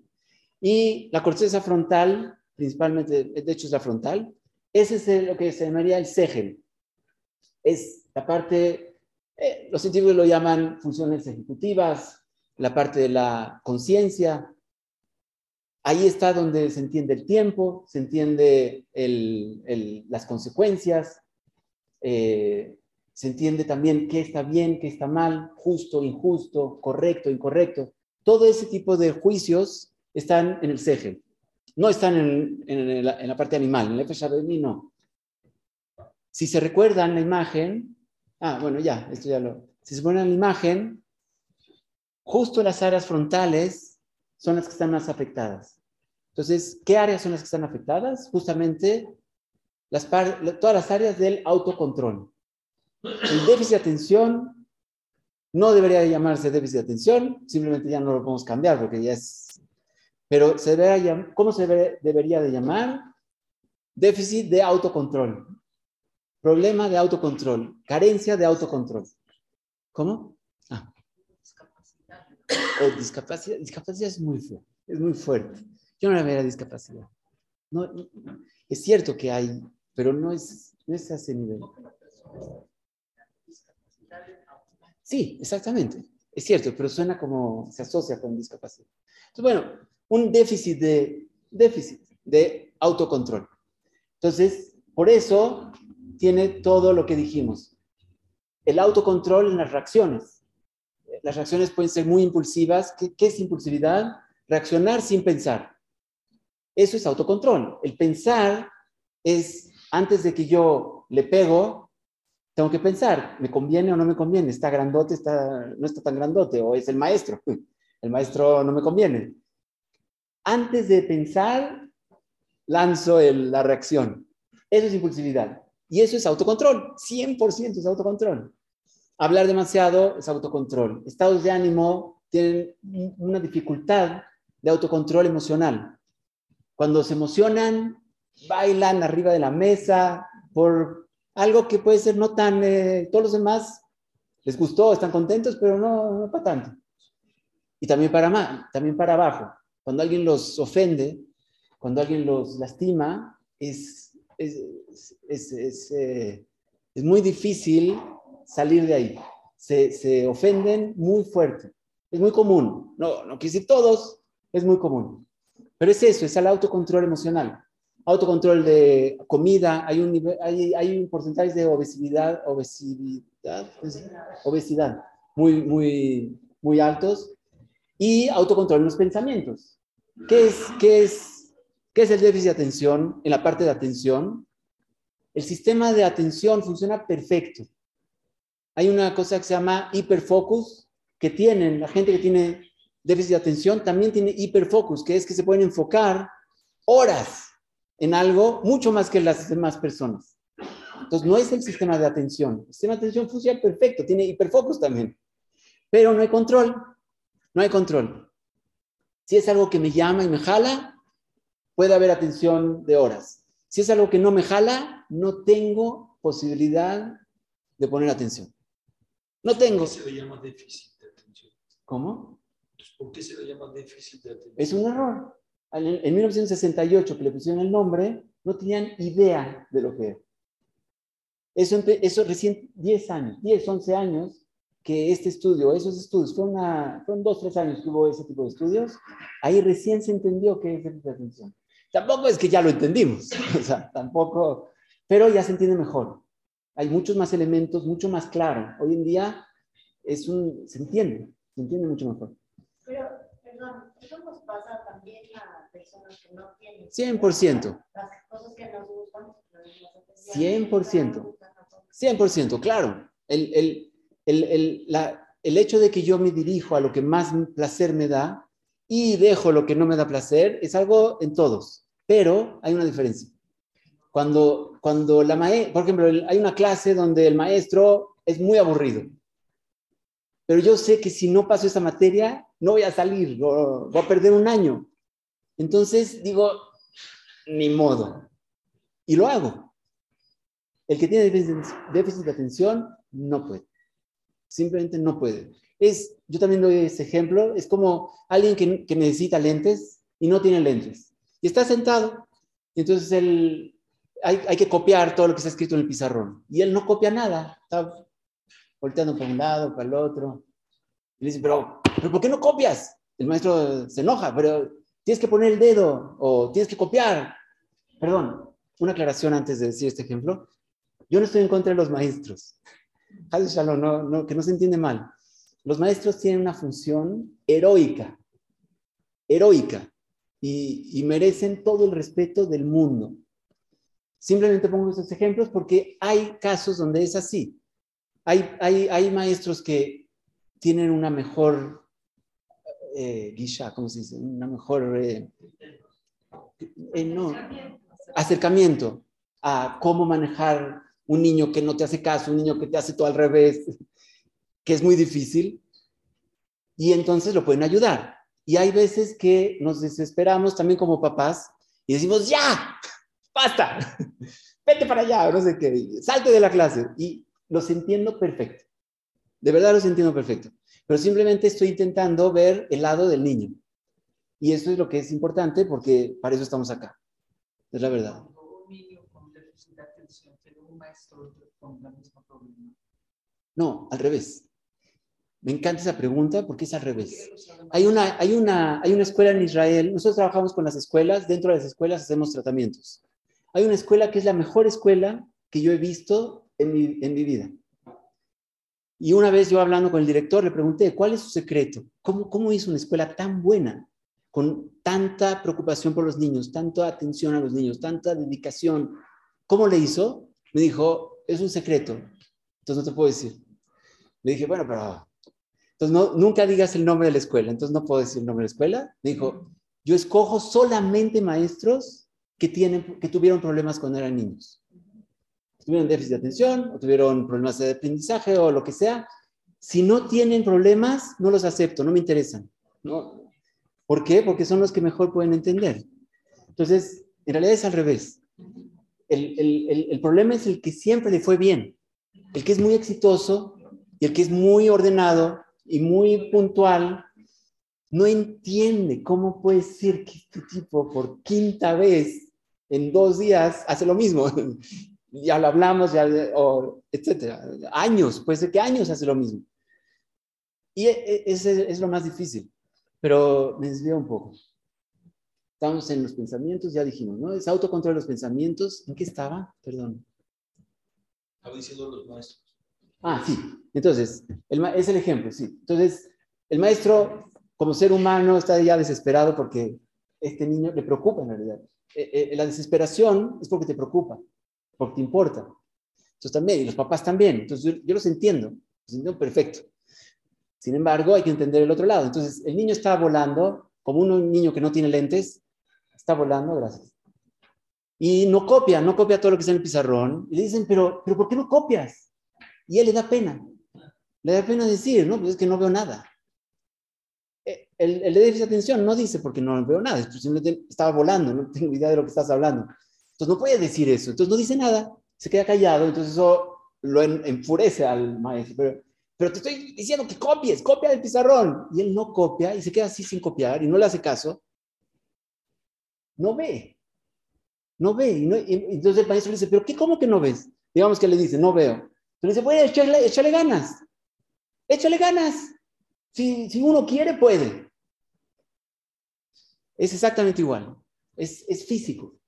Y la corteza frontal, principalmente, de hecho es la frontal, ese es lo que se llamaría el segel. Es la parte, eh, los científicos lo llaman funciones ejecutivas, la parte de la conciencia. Ahí está donde se entiende el tiempo, se entiende las consecuencias, eh, se entiende también qué está bien, qué está mal, justo, injusto, correcto, incorrecto. Todo ese tipo de juicios están en el segel no están en, la, parte animal, en el FSHBMI no. Si se recuerdan la imagen, ah, bueno, ya, esto ya lo. Si se ponen la imagen, justo las áreas frontales son las que están más afectadas. Entonces, ¿qué áreas son las que están afectadas? Justamente las todas las áreas del autocontrol. El déficit de atención No debería llamarse déficit de atención, simplemente ya no lo podemos cambiar porque ya es... Pero ¿cómo se debería de llamar? Déficit de autocontrol. Problema de autocontrol. Carencia de autocontrol. ¿Cómo? Ah. O discapacidad. Discapacidad es muy fuerte. Es muy fuerte. Yo no la vería discapacidad. No, es cierto que hay, pero no es, no es a ese nivel. Sí, exactamente. Es cierto, pero suena como se asocia con discapacidad. Entonces, bueno, un déficit de, déficit de autocontrol. Entonces, por eso tiene todo lo que dijimos. El autocontrol en las reacciones. Las reacciones pueden ser muy impulsivas. ¿Qué, es impulsividad? Reaccionar sin pensar. Eso es autocontrol. El pensar es, antes de que yo le pego, tengo que pensar, ¿me conviene o no me conviene? ¿Está grandote, está, no está tan grandote? ¿O es el maestro? El maestro no me conviene. Antes de pensar, lanzo la reacción. Eso es impulsividad. Y eso es autocontrol. 100% es autocontrol. Hablar demasiado es autocontrol. Estados de ánimo tienen una dificultad de autocontrol emocional. Cuando se emocionan, bailan arriba de la mesa por algo que puede ser no tan, eh, todos los demás les gustó, están contentos, pero no, no para tanto. Y también para, más, también para abajo. Cuando alguien los ofende, cuando alguien los lastima, es, es, es, es, eh, es muy difícil salir de ahí. Se, se, ofenden muy fuerte. Es muy común. No, no quiero decir todos, es muy común. Pero es eso, es el autocontrol emocional autocontrol de comida, hay un, hay, hay un porcentaje de obesidad, obesidad, obesidad muy, muy, muy altos y autocontrol en los pensamientos. ¿Qué es, qué, es, ¿Qué es el déficit de atención en la parte de atención? El sistema de atención funciona perfecto. Hay una cosa que se llama hiperfocus, que tienen, la gente que tiene déficit de atención también tiene hiperfocus, que es que se pueden enfocar horas en algo mucho más que las demás personas. Entonces, no es el sistema de atención. El sistema de atención funciona perfecto, tiene hiperfocus también, pero no hay control. No hay control. Si es algo que me llama y me jala, puede haber atención de horas. Si es algo que no me jala, no tengo posibilidad de poner atención. No tengo. ¿Por qué se le llama déficit de atención? ¿Cómo? ¿Por qué se le llama déficit de atención? Es un error en 1968 que le pusieron el nombre, no tenían idea de lo que era. Eso, eso recién 10 años, 10, 11 años que este estudio, esos estudios, fueron, una, fueron dos, tres años que hubo ese tipo de estudios, ahí recién se entendió qué es déficit de atención. Tampoco es que ya lo entendimos, o sea, tampoco, pero ya se entiende mejor. Hay muchos más elementos, mucho más claro. Hoy en día es un, se entiende, se entiende mucho mejor. Pero, perdón, eso nos pasa también a personas que no tienen. 100%. Las cosas que nos gustan. 100%. 100%, claro. El, el, el, el, la, el hecho de que yo me dirijo a lo que más placer me da y dejo lo que no me da placer es algo en todos, pero hay una diferencia. Cuando, cuando la maestra, por ejemplo, hay una clase donde el maestro es muy aburrido, pero yo sé que si no paso esa materia, no voy a salir, voy a perder un año. Entonces digo, ni modo. Y lo hago. El que tiene déficit de atención no puede. Simplemente no puede. Es, yo también doy ese ejemplo, es como alguien que, necesita lentes y no tiene lentes. Y está sentado. Entonces él, hay, hay, que copiar todo lo que está escrito en el pizarrón. Y él no copia nada. Está volteando para un lado, para el otro. Y le dice, pero, pero ¿por qué no copias? El maestro se enoja, pero tienes que poner el dedo o tienes que copiar. Perdón, una aclaración antes de decir este ejemplo. Yo no estoy en contra de los maestros. No, no, que no se entiende mal. Los maestros tienen una función heroica, heroica, y, y merecen todo el respeto del mundo. Simplemente pongo estos ejemplos porque hay casos donde es así. Hay, hay, hay maestros que tienen una mejor eh, guisha, ¿cómo se dice? Una mejor, eh, eh, no, acercamiento a cómo manejar un niño que no te hace caso, un niño que te hace todo al revés, que es muy difícil, y entonces lo pueden ayudar. Y hay veces que nos desesperamos también como papás y decimos, ya, basta, vete para allá, no sé qué, salte de la clase. Y los entiendo perfecto. De verdad los entiendo perfecto. Pero simplemente estoy intentando ver el lado del niño. Y eso es lo que es importante porque para eso estamos acá. Es la verdad. No, al revés. Me encanta esa pregunta porque es al revés. Hay una, hay, una, hay una escuela en Israel, nosotros trabajamos con las escuelas, dentro de las escuelas hacemos tratamientos. Hay una escuela que es la mejor escuela que yo he visto en mi, en mi vida. Y una vez yo hablando con el director le pregunté, ¿cuál es su secreto? ¿Cómo, ¿Cómo hizo una escuela tan buena, con tanta preocupación por los niños, tanta atención a los niños, tanta dedicación? ¿Cómo le hizo? Me dijo, es un secreto. Entonces no te puedo decir. Le dije, bueno, pero... Entonces no, nunca digas el nombre de la escuela. Entonces no puedo decir el nombre de la escuela. Me dijo, yo escojo solamente maestros que, tienen, que tuvieron problemas cuando eran niños tuvieron déficit de atención o tuvieron problemas de aprendizaje o lo que sea, si no tienen problemas, no los acepto, no me interesan. ¿no? ¿Por qué? Porque son los que mejor pueden entender. Entonces, en realidad es al revés. El, el, el, problema es el que siempre le fue bien, el que es muy exitoso y el que es muy ordenado y muy puntual, no entiende cómo puede ser que este tipo por quinta vez en dos días hace lo mismo ya lo hablamos, ya, o, etcétera. Años, puede ser que años hace lo mismo. Y e, e, ese es lo más difícil. Pero me desvío un poco. Estamos en los pensamientos, ya dijimos, ¿no? Es autocontrol de los pensamientos. ¿En qué estaba? Perdón. Estaba diciendo los maestros. Ah, sí. Entonces, el, es el ejemplo, sí. Entonces, el maestro, como ser humano, está ya desesperado porque este niño le preocupa en realidad. E, la desesperación es porque te preocupa porque te importa. Entonces también, y los papás también. Entonces yo, los entiendo, los entiendo perfecto. Sin embargo, hay que entender el otro lado. Entonces, el niño está volando, como un niño que no tiene lentes, está volando, gracias. Y no copia, no copia todo lo que está en el pizarrón. Y le dicen, pero, pero ¿por qué no copias? Y él le da pena. Le da pena decir, no, pues es que no veo nada. Eh, el, el déficit de atención no dice porque no veo nada, simplemente estaba volando, no tengo idea de lo que estás hablando. Entonces no puede decir eso. Entonces no dice nada, se queda callado. Entonces eso lo enfurece al maestro. Pero, pero te estoy diciendo que copies, copia del pizarrón. Y él no copia y se queda así sin copiar y no le hace caso. No ve. No ve. Y, entonces el maestro le dice, pero ¿qué, ¿cómo que no ves? Digamos que le dice, no veo. Entonces le dice, bueno, échale, ganas. Échale ganas. Si, si uno quiere, puede. Es exactamente igual. Es, es físico.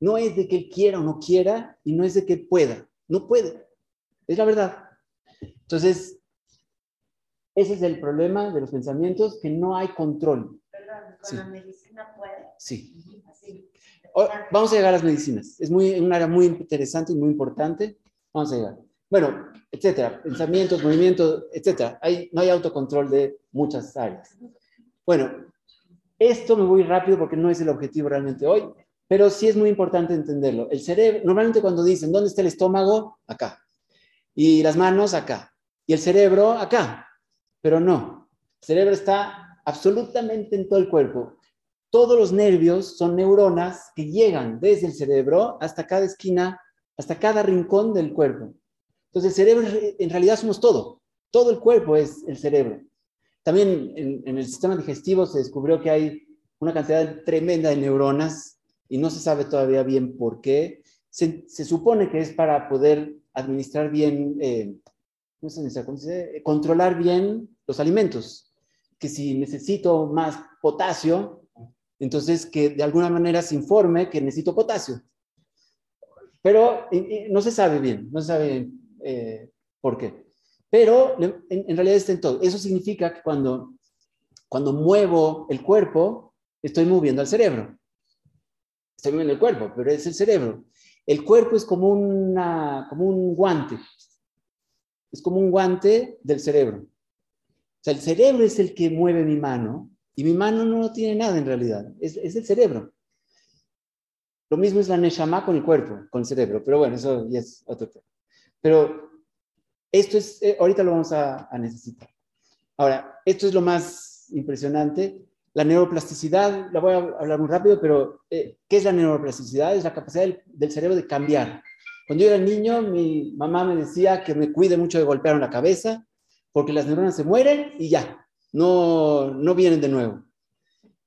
No es de que él quiera o no quiera y no es de que pueda. No puede. Es la verdad. Entonces, ese es el problema de los pensamientos, que no hay control. Perdón, ¿con la medicina puede? Sí. vamos a llegar a las medicinas. Es muy, un área muy interesante y muy importante. Vamos a llegar. Bueno, etcétera. Pensamientos, movimientos, etcétera. No hay autocontrol de muchas áreas. Bueno, esto me voy rápido porque no es el objetivo realmente hoy. Pero sí es muy importante entenderlo. El cerebro, normalmente cuando dicen, ¿dónde está el estómago? Acá. Y las manos acá. Y el cerebro acá. Pero no. El cerebro está absolutamente en todo el cuerpo. Todos los nervios son neuronas que llegan desde el cerebro hasta cada esquina, hasta cada rincón del cuerpo. Entonces el cerebro en realidad somos todo. Todo el cuerpo es el cerebro. También en, en el sistema digestivo se descubrió que hay una cantidad tremenda de neuronas y no se sabe todavía bien por qué. Se, supone que es para poder administrar bien, eh, ¿cómo se dice? controlar bien los alimentos. Que si necesito más potasio, entonces que de alguna manera se informe que necesito potasio. Pero no se sabe bien, no se sabe eh, por qué. Pero en, realidad está en todo. Eso significa que cuando, cuando muevo el cuerpo, estoy moviendo al cerebro se en el cuerpo, pero es el cerebro. El cuerpo es como, como un guante. Es como un guante del cerebro. O sea, el cerebro es el que mueve mi mano y mi mano no tiene nada en realidad. Es, es el cerebro. Lo mismo es la neshama con el cuerpo, con el cerebro. Pero bueno, eso ya es otro tema. Pero Esto es, eh, ahorita lo vamos a, a necesitar. Ahora, esto es lo más impresionante. La neuroplasticidad, la voy a hablar muy rápido, pero eh, ¿qué es la neuroplasticidad? Es la capacidad del, del cerebro de cambiar. Cuando yo era niño, mi mamá me decía que me cuide mucho de golpear en la cabeza, porque las neuronas se mueren y ya, no, no vienen de nuevo.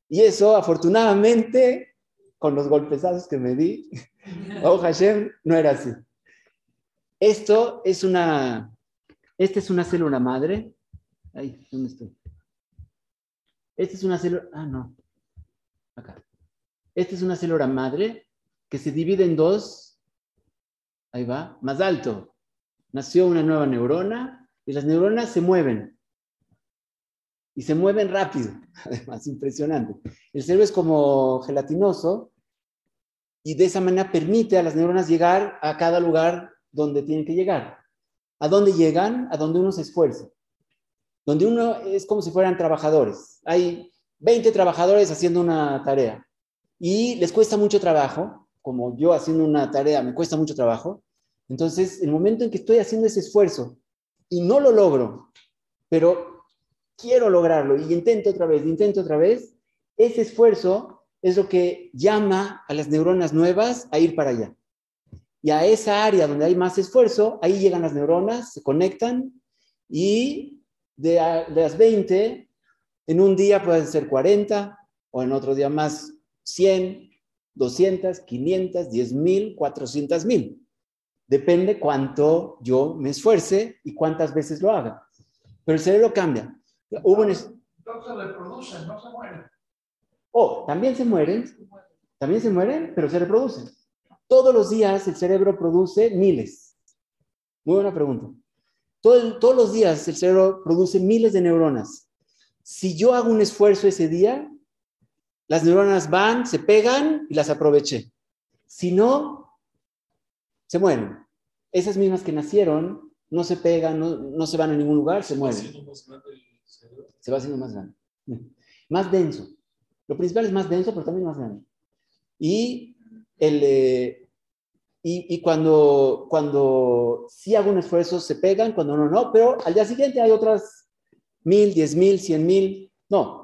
Y eso, afortunadamente, con los golpezazos que me di, oh Hashem, no era así. Esto es una, esta es una célula madre. Ahí, ¿dónde estoy? Esta es una célula, ah, no, acá. Esta es una célula madre que se divide en dos, ahí va, más alto. Nació una nueva neurona y las neuronas se mueven. Y se mueven rápido, además, impresionante. El cerebro es como gelatinoso y de esa manera permite a las neuronas llegar a cada lugar donde tienen que llegar. ¿A dónde llegan? A donde uno se esfuerza. Donde uno es como si fueran trabajadores. Hay 20 trabajadores haciendo una tarea y les cuesta mucho trabajo, como yo haciendo una tarea me cuesta mucho trabajo. Entonces, el momento en que estoy haciendo ese esfuerzo y no lo logro, pero quiero lograrlo y intento otra vez, intento otra vez, ese esfuerzo es lo que llama a las neuronas nuevas a ir para allá. Y a esa área donde hay más esfuerzo, ahí llegan las neuronas, se conectan y de, a- de las 20, en un día pueden ser 40 o en otro día más 100, 200, 500, 10 mil, 400 mil. Depende cuánto yo me esfuerce y cuántas veces lo haga. Pero el cerebro cambia. Hubo un es- No se reproducen, no se mueren. Oh, también se mueren, también se mueren, pero se reproducen. Todos los días el cerebro produce miles. Muy buena pregunta. Todo todos los días el cerebro produce miles de neuronas. Si yo hago un esfuerzo ese día, las neuronas van, se pegan y las aproveché. Si no, se mueren. Esas mismas que nacieron no se pegan, no, no se van a ningún lugar, se mueren Haciendo más grande el cerebro. se va haciendo más grande. Más denso. Lo principal es más denso, pero también más grande. Y, eh, y, cuando, cuando sí hago un esfuerzo, se pegan, cuando no, no, pero al día siguiente hay otras mil, diez mil, cien mil. No,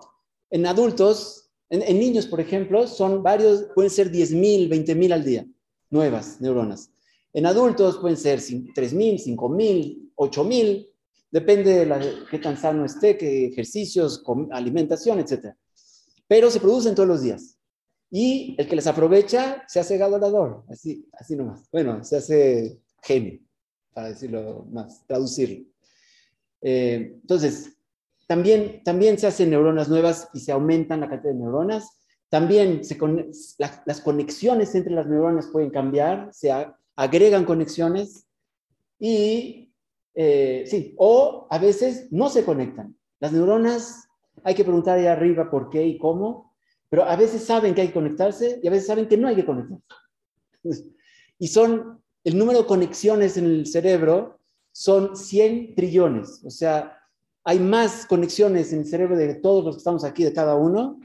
en adultos, en, niños, por ejemplo, son varios, pueden ser diez mil, veinte mil al día, nuevas neuronas. En adultos pueden ser tres mil, cinco mil, ocho mil, Depende de la, qué tan sano esté, qué ejercicios, alimentación, etc. Pero se producen todos los días. Y el que les aprovecha se hace gadolador, así, así nomás. Bueno, se hace genio, para decirlo más, traducirlo. Eh, entonces, también, también se hacen neuronas nuevas y se aumentan la cantidad de neuronas. También se con- la- las conexiones entre las neuronas pueden cambiar, se agregan conexiones y eh, sí, o a veces no se conectan. Las neuronas, hay que preguntar ahí arriba por qué y cómo, pero a veces saben que hay que conectarse y a veces saben que no hay que conectarse. Y son, el número de conexiones en el cerebro son 100 trillones, o sea, hay más conexiones en el cerebro de todos los que estamos aquí, de cada uno.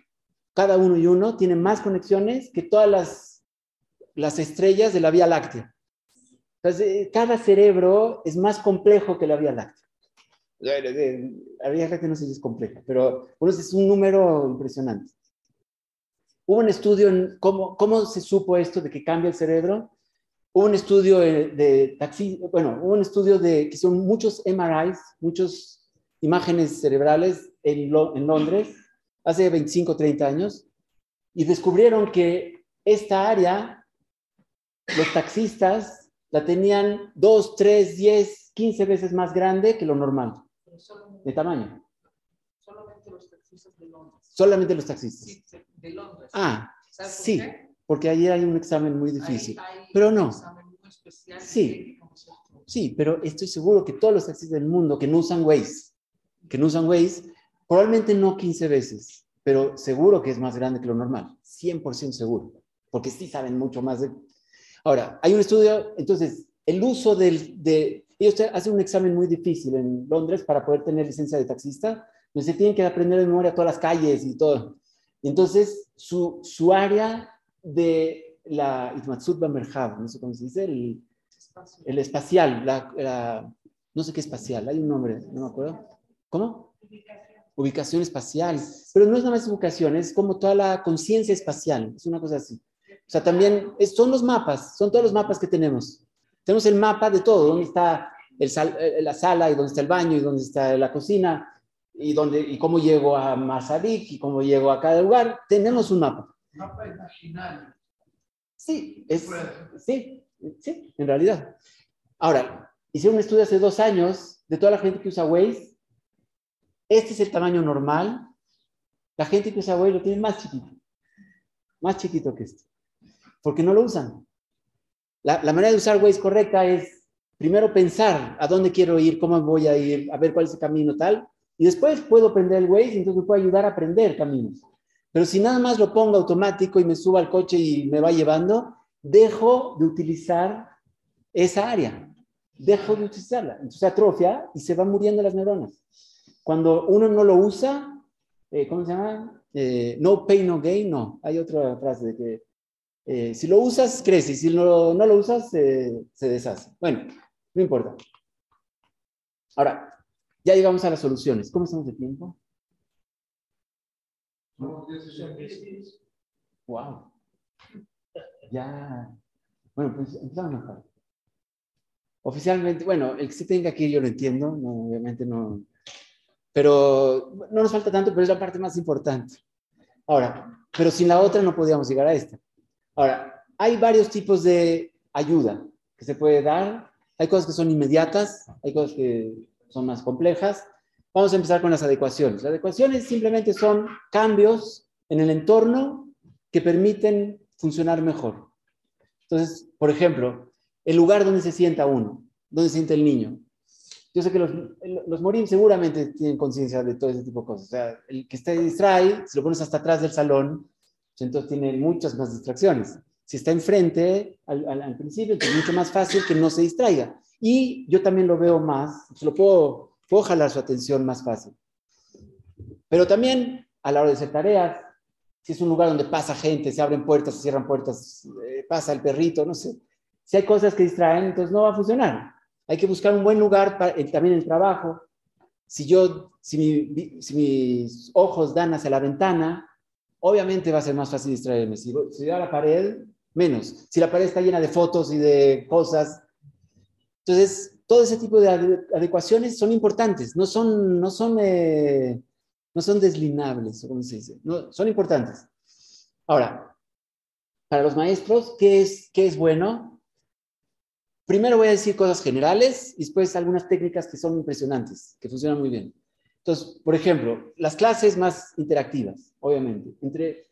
Cada uno y uno tiene más conexiones que todas las, las estrellas de la Vía Láctea. Entonces, eh, cada cerebro es más complejo que la Vía Láctea. La Vía Láctea no sé si es compleja, pero bueno, es un número impresionante. Hubo un estudio en cómo, cómo se supo esto de que cambia el cerebro. Hubo un estudio de, de taxi, bueno, hubo un estudio de que son muchos MRIs, muchas imágenes cerebrales en, en Londres, hace 25, 30 años, y descubrieron que esta área, los taxistas la tenían 2, 3, 10, 15 veces más grande que lo normal, de tamaño. solamente los taxistas de Londres. Solamente los taxistas. Sí, sí, de Londres. Ah, ¿Sabe por sí, qué? porque ahí hay un examen muy difícil. hay Pero un no. examen muy especial Sí. Sí, pero estoy seguro que todos los taxistas del mundo que no usan Waze, que no usan Waze, probablemente no 15 veces, pero seguro que es más grande que lo normal, 100% seguro, porque sí saben mucho más de... Ahora, hay un estudio, entonces, el uso del, de... Ellos hacen un examen muy difícil en Londres para poder tener licencia de taxista, donde se tienen que aprender de memoria todas las calles y todo. Entonces, su, su área de la Itmatsut Merhav, no sé cómo se dice, el, el espacial, la, la- no sé qué espacial, hay un nombre, no me acuerdo. ¿Cómo? Ubicación espacial. Pero no es nada más ubicación, es como toda la conciencia espacial, es una cosa así. O sea, también es- son los mapas, son todos los mapas que tenemos. Tenemos el mapa de todo, dónde está el sal- eh, la sala y dónde está el baño y dónde está la cocina y, dónde, y cómo llego a Mazarik y cómo llego a cada lugar. Tenemos un mapa. Mapa imaginario. Sí, es, sí, sí, en realidad. Ahora, hice un estudio hace dos años de toda la gente que usa Waze. Este es el tamaño normal. La gente que usa Waze lo tiene más chiquito. Más chiquito que este. Porque no lo usan. La, la manera de usar Waze correcta es primero pensar a dónde quiero ir, cómo voy a ir, a ver cuál es el camino tal. Y después puedo aprender el Waze y entonces me puede ayudar a aprender caminos. Pero si nada más lo pongo automático y me subo al coche y me va llevando, dejo de utilizar esa área. Dejo de utilizarla. Entonces atrofia y se van muriendo las neuronas. Cuando uno no lo usa, eh, ¿cómo se llama? Eh, no pain, no gain, no. Hay otra frase de que eh, si lo usas, crece. Y si no, no lo usas, eh, se deshace. Bueno, no importa. Ahora, ya llegamos a las soluciones. ¿Cómo estamos de tiempo? Somos 16. Wow. Ya. Bueno, pues empezamos mejor. Oficialmente, bueno, el que se tenga aquí yo lo entiendo, no, obviamente no. Pero no nos falta tanto, pero es la parte más importante. Ahora, pero sin la otra no podíamos llegar a esta. Ahora, hay varios tipos de ayuda que se puede dar. Hay cosas que son inmediatas, hay cosas que son más complejas. Vamos a empezar con las adecuaciones. Las adecuaciones simplemente son cambios en el entorno que permiten funcionar mejor. Entonces, por ejemplo, el lugar donde se sienta uno, donde se sienta el niño. Yo sé que los, los morim seguramente tienen conciencia de todo ese tipo de cosas. O sea, el que esté distrae, si lo pones hasta atrás del salón, pues entonces tiene muchas más distracciones. Si está enfrente al, al, al principio, es mucho más fácil que no se distraiga. Y yo también lo veo más, lo puedo, puedo su atención más fácil. Pero también a la hora de hacer tareas, si es un lugar donde pasa gente, se abren puertas, se cierran puertas, eh, pasa el perrito, no sé. Si hay cosas que distraen, entonces no va a funcionar. Hay que buscar un buen lugar para, también en el trabajo. Si yo, si, mi, si, mis ojos dan hacia la ventana, obviamente va a ser más fácil distraerme. Si, si a la pared, menos. Si la pared está llena de fotos y de cosas. Entonces, todo ese tipo de adecuaciones son importantes, no son, no son, eh, no son deslinables, ¿cómo se dice? No, son importantes. Ahora, para los maestros, ¿qué es, qué es bueno? Primero voy a decir cosas generales y después algunas técnicas que son impresionantes, que funcionan muy bien. Entonces, por ejemplo, las clases más interactivas, obviamente. Entre,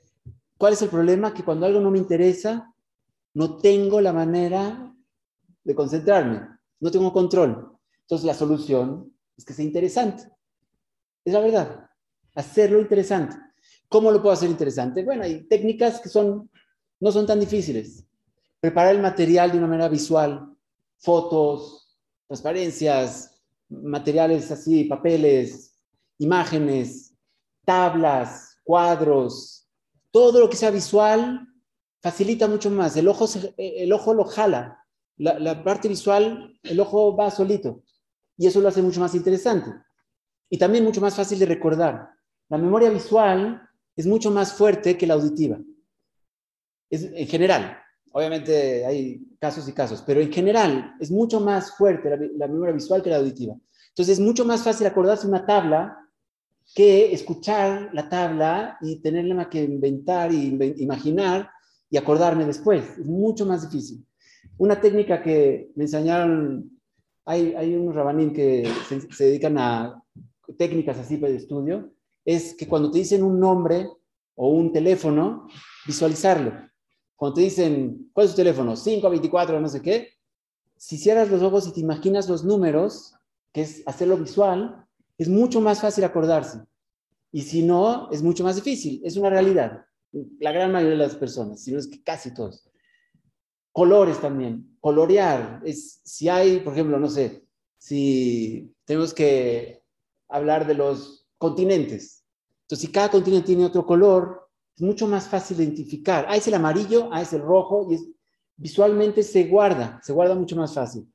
¿Cuál es el problema? Que cuando algo no me interesa, no tengo la manera de concentrarme, no tengo control. Entonces, la solución es que sea interesante. Es la verdad, hacerlo interesante. ¿Cómo lo puedo hacer interesante? Bueno, hay técnicas que son, no son tan difíciles. Preparar el material de una manera visual, fotos, transparencias, materiales así, papeles, imágenes, tablas, cuadros, todo lo que sea visual facilita mucho más. El ojo, el ojo lo jala. La, parte visual, el ojo va solito. Y eso lo hace mucho más interesante. Y también mucho más fácil de recordar. La memoria visual es mucho más fuerte que la auditiva. Es, en general, obviamente hay casos y casos, pero en general es mucho más fuerte la, memoria visual que la auditiva. Entonces es mucho más fácil acordarse una tabla que escuchar la tabla y tenerla que inventar y imaginar y acordarme después. Es mucho más difícil. Una técnica que me enseñaron, hay, hay unos rabanín que se, dedican a técnicas así de estudio, es que cuando te dicen un nombre o un teléfono, visualizarlo. Cuando te dicen, ¿cuál es tu teléfono? 5, 24, no sé qué. Si cierras los ojos y te imaginas los números, que es hacerlo visual, es mucho más fácil acordarse. Y si no, es mucho más difícil. Es una realidad. La gran mayoría de las personas, si no es que casi todos. Colores también. Colorear. Es, si hay, por ejemplo, no sé, si tenemos que hablar de los continentes. Entonces, si cada continente tiene otro color, es mucho más fácil de identificar. Ah, es el amarillo, ah, es el rojo, y visualmente se guarda, se guarda mucho más fácil.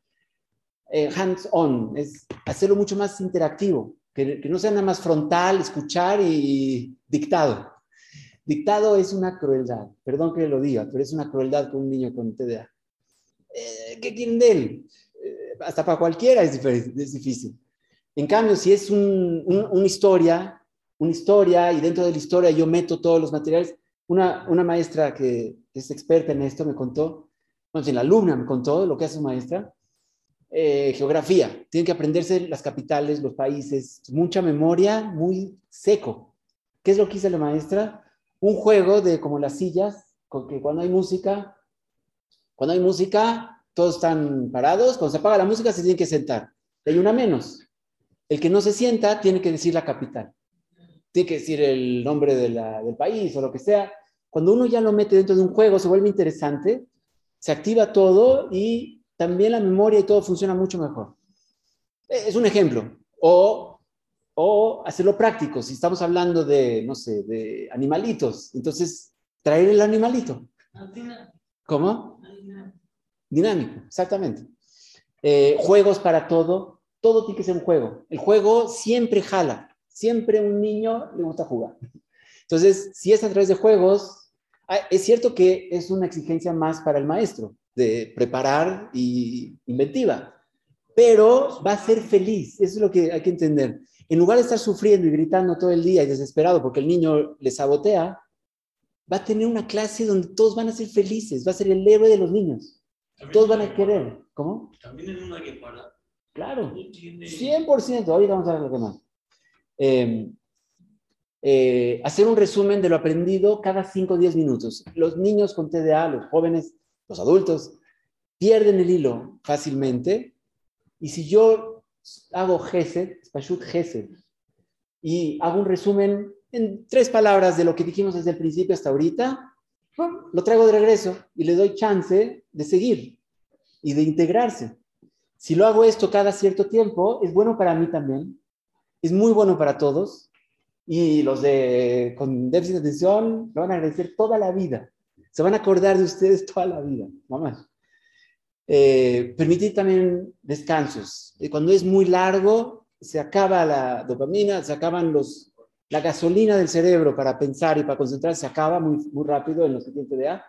eh, hands-on, es hacerlo mucho más interactivo, que, que no sea nada más frontal, escuchar y dictado. Dictado es una crueldad, perdón que lo diga, pero es una crueldad con un niño con TDA. Eh, ¿Qué quieren de él? Eh, hasta para cualquiera es, difícil. En cambio, si es un- un- una historia, una historia y dentro de la historia yo meto todos los materiales, una, una maestra que es experta en esto me contó, bueno, si la alumna me contó lo que hace su maestra, eh, geografía, tienen que aprenderse las capitales, los países, mucha memoria, muy seco. ¿Qué es lo que hizo la maestra? Un juego de como las sillas, con que cuando hay música, cuando hay música, todos están parados, cuando se apaga la música se tienen que sentar. Hay una menos. El que no se sienta tiene que decir la capital. Tiene que decir el nombre del país o lo que sea. Cuando uno ya lo mete dentro de un juego, se vuelve interesante, se activa todo y también la memoria y todo funciona mucho mejor. Es un ejemplo. O, o hacerlo práctico. Si estamos hablando de, no sé, de animalitos, entonces traer el animalito. ¿Cómo? Dinámico, exactamente. Eh, juegos para todo. Todo tiene que ser un juego. El juego siempre jala. Siempre un niño le gusta jugar. Entonces, si es a través de juegos, ah, es cierto que es una exigencia más para el maestro de preparar y inventiva, pero va a ser feliz. Eso es lo que hay que entender. En lugar de estar sufriendo y gritando todo el día y desesperado porque el niño le sabotea, va a tener una clase donde todos van a ser felices, va a ser el héroe de los niños. Todos van a querer. ¿Cómo? También en una guepara. Claro. no tiene- 100%, ahorita vamos a ver lo que más. Eh, eh, hacer un resumen de lo aprendido cada 5 o 10 minutos. Los niños con TDA, los jóvenes, los adultos, pierden el hilo fácilmente. Y si yo hago GESED, Spashut GESED, y hago un resumen en tres palabras de lo que dijimos desde el principio hasta ahorita, lo traigo de regreso y le doy chance de seguir y de integrarse. Si lo hago esto cada cierto tiempo, es bueno para mí también, es muy bueno para todos y los de con déficit de atención lo van a agradecer toda la vida. Se van a acordar de ustedes toda la vida, mamás. Eh, permitir también descansos. Eh, Cuando es muy largo, se acaba la dopamina, se acaban los, la gasolina del cerebro para pensar y para concentrarse, se acaba muy, muy rápido en los que tienen TDA.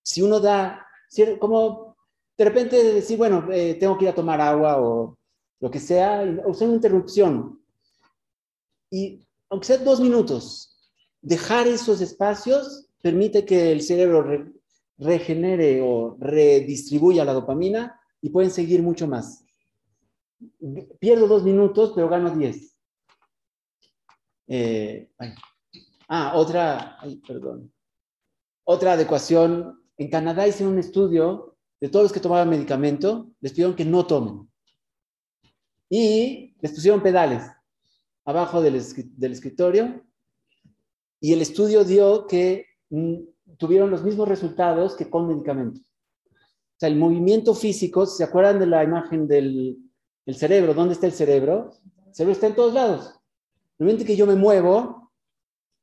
Si uno da, como de repente decir, bueno, eh, tengo que ir a tomar agua o lo que sea, y- sea, una interrupción. Y aunque sea dos minutos, dejar esos espacios permite que el cerebro re- regenere o redistribuya la dopamina y pueden seguir mucho más. Pierdo dos minutos, pero gano diez. Eh. Ah, otra, perdón. Otra adecuación. En Canadá hicieron un estudio de todos los que tomaban medicamento, les pidieron que no tomen. Y les pusieron pedales abajo del escritorio. Y el estudio dio que mm, tuvieron los mismos resultados que con medicamentos. O sea, el movimiento físico, ¿se acuerdan de la imagen del el cerebro? ¿Dónde está el cerebro? El cerebro está en todos lados. En el momento que yo me muevo,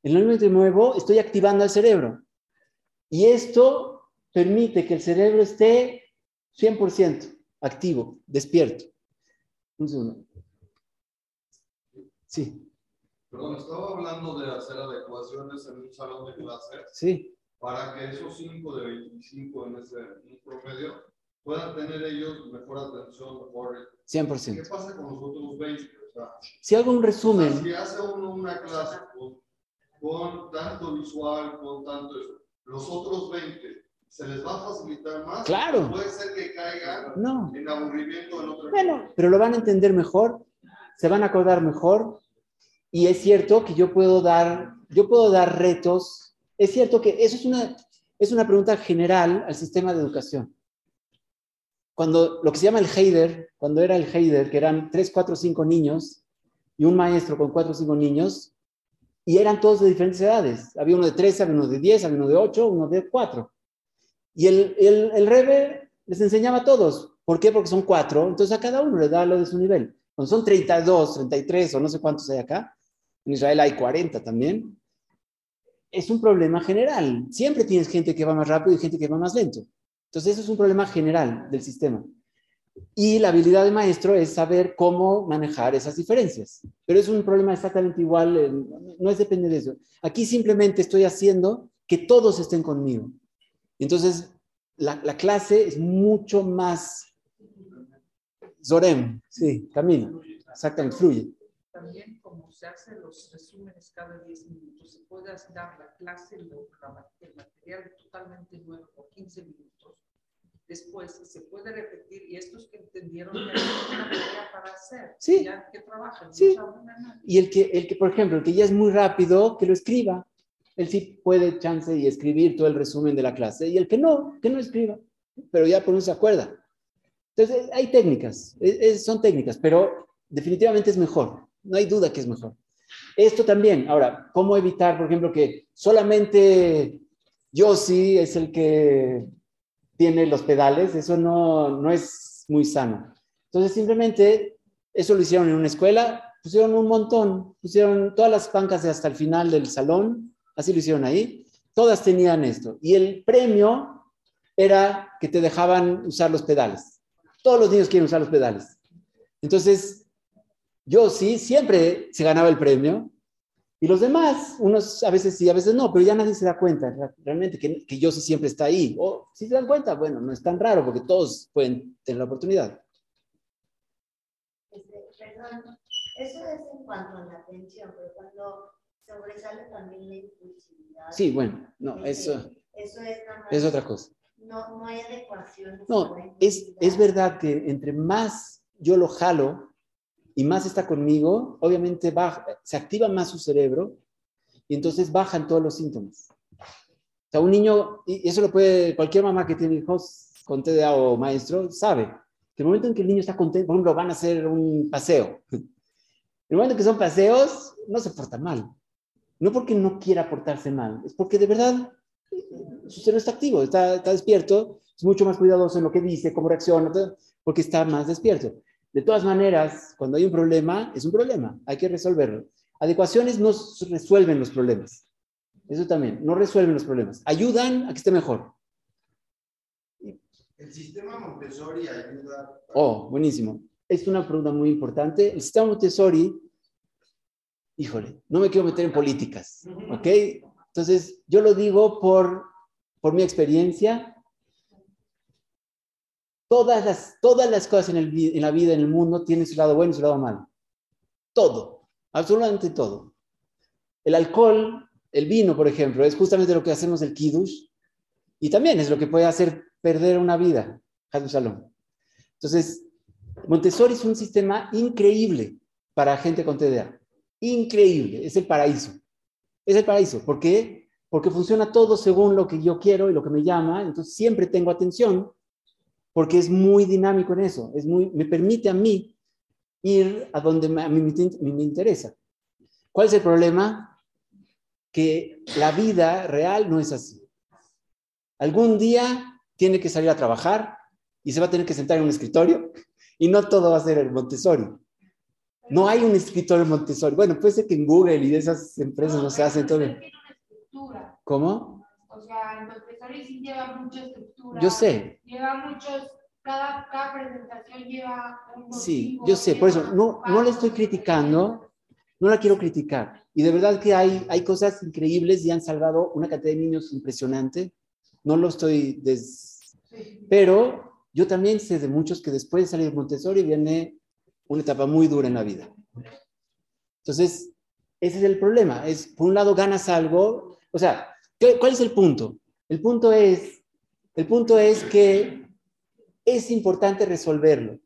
en el momento que me muevo, estoy activando al cerebro. Y esto permite que el cerebro esté 100% activo, despierto. Un segundo. Sí, Perdón, estaba hablando de hacer adecuaciones en un salón de clases sí, para que esos 5 de 25 en ese en promedio puedan tener ellos mejor atención, mejor... ¿Qué 100%. pasa con los otros 20? O sea, Si hago un o sea, resumen, si hace uno una clase con, con tanto visual, con tanto eso, los otros 20, ¿se les va a facilitar más? Claro. Puede ser que caigan no. en aburrimiento en otro Bueno, pero lo van a entender mejor, se van a acordar mejor. Y es cierto que yo puedo dar, yo puedo dar retos. Es cierto que eso es una, es una pregunta general al sistema de educación. Cuando lo que se llama el Heider, cuando era el Heider, que eran 3, 4, 5 niños y un maestro con 4 o 5 niños, y eran todos de diferentes edades. Había uno de 13, había uno de 10, había uno de 8, uno de 4. Y el, el, el Rebe les enseñaba a todos. ¿Por qué? Porque son cuatro, entonces a cada uno le da lo de su nivel. Cuando son 32, 33 o no sé cuántos hay acá, en Israel hay 40 también, es un problema general. Siempre tienes gente que va más rápido y gente que va más lento. Entonces eso es un problema general del sistema. Y la habilidad de maestro es saber cómo manejar esas diferencias. Pero es un problema exactamente igual, eh, no es depende de eso. Aquí simplemente estoy haciendo que todos estén conmigo. Entonces, la, la clase es mucho más Zorem, sí, camina, exactamente, fluye. También como se hacen los resúmenes cada 10 minutos, se puede dar la clase, lo- la- el material totalmente nuevo por 15 minutos. Después se puede repetir y estos que entendieron una tarea para hacer. Sí. Ya que trabajan, Sí. no. Y el que, el que, por ejemplo, el que ya es muy rápido, que lo escriba. Él sí puede chance y escribir todo el resumen de la clase. Y el que no, que no escriba. Pero ya por no se acuerda. Entonces, hay técnicas, es- son técnicas, pero definitivamente es mejor. No hay duda que es mejor. Esto también. Ahora, ¿cómo evitar, por ejemplo, que solamente Yossi es el que tiene los pedales? Eso no, no es muy sano. Entonces, simplemente, eso lo hicieron en una escuela, pusieron un montón, pusieron todas las bancas de hasta el final del salón, así lo hicieron ahí. Todas tenían esto. Y el premio era que te dejaban usar los pedales. Todos los niños quieren usar los pedales. Entonces, yo sí, siempre se ganaba el premio. Y los demás, unos a veces sí, a veces no, pero ya nadie se da cuenta re- realmente que, que yo sí siempre está ahí. O si se dan cuenta, bueno, no es tan raro porque todos pueden tener la oportunidad. Este, perdón, eso es en cuanto a la atención, pero cuando sobresale también la impulsividad. Sí, bueno, no, este, eso es otra cosa. No, no hay adecuación. No, es, es verdad que entre más yo lo jalo y más está conmigo, obviamente baja, se activa más su cerebro y entonces bajan todos los síntomas. O sea, un niño, y eso lo puede, cualquier mamá que tiene hijos con TDA o maestro, sabe que el momento en que el niño está contento, por ejemplo, van a hacer un paseo. El momento en que son paseos, no se porta mal. No porque no quiera portarse mal, es porque de verdad su cerebro está activo, está, está despierto, es mucho más cuidadoso en lo que dice, cómo reacciona, porque está más despierto. De todas maneras, cuando hay un problema, es un problema, hay que resolverlo. Adecuaciones no resuelven los problemas. Eso también, no resuelven los problemas. Ayudan a que esté mejor. El sistema Montessori ayuda. Oh, buenísimo. Es una pregunta muy importante. El sistema Montessori, híjole, no me quiero meter en políticas, ¿ok? Entonces, yo lo digo por, por mi experiencia. Todas las, todas las cosas en, el en la vida, en el mundo, tienen su lado bueno y su lado malo. Todo, absolutamente todo. El alcohol, el vino, por ejemplo, es justamente lo que hacemos el kiddush y también es lo que puede hacer perder una vida. Shalom. Entonces, Montessori es un sistema increíble para gente con TDA. Increíble, es el paraíso. Es el paraíso. ¿Por qué? Porque funciona todo según lo que yo quiero y lo que me llama. Entonces, siempre tengo atención porque es muy dinámico en eso. Es muy, me permite a mí ir a donde me- a mí me, in- me interesa. ¿Cuál es el problema? Que la vida real no es así. Algún día tiene que salir a trabajar y se va a tener que sentar en un escritorio y no todo va a ser el Montessori. No hay un escritorio Montessori. Bueno, puede ser que en Google y de esas empresas no se hacen todo. ¿Cómo? O sea, el Montessori sí lleva mucha estructura. Yo sé. Lleva muchos, cada, cada presentación lleva un Sí, yo sé. Por eso no, no pasos, estoy criticando, no la quiero criticar. Y de verdad que hay, hay cosas increíbles y han salvado una cantidad de niños impresionante. No lo estoy des... Pero yo también sé de muchos que después de salir de Montessori viene una etapa muy dura en la vida. Entonces, ese es el problema. Es, por un lado, ganas algo. O sea, ¿qué- ¿cuál es el punto? El punto es, el punto es que es importante resolverlo.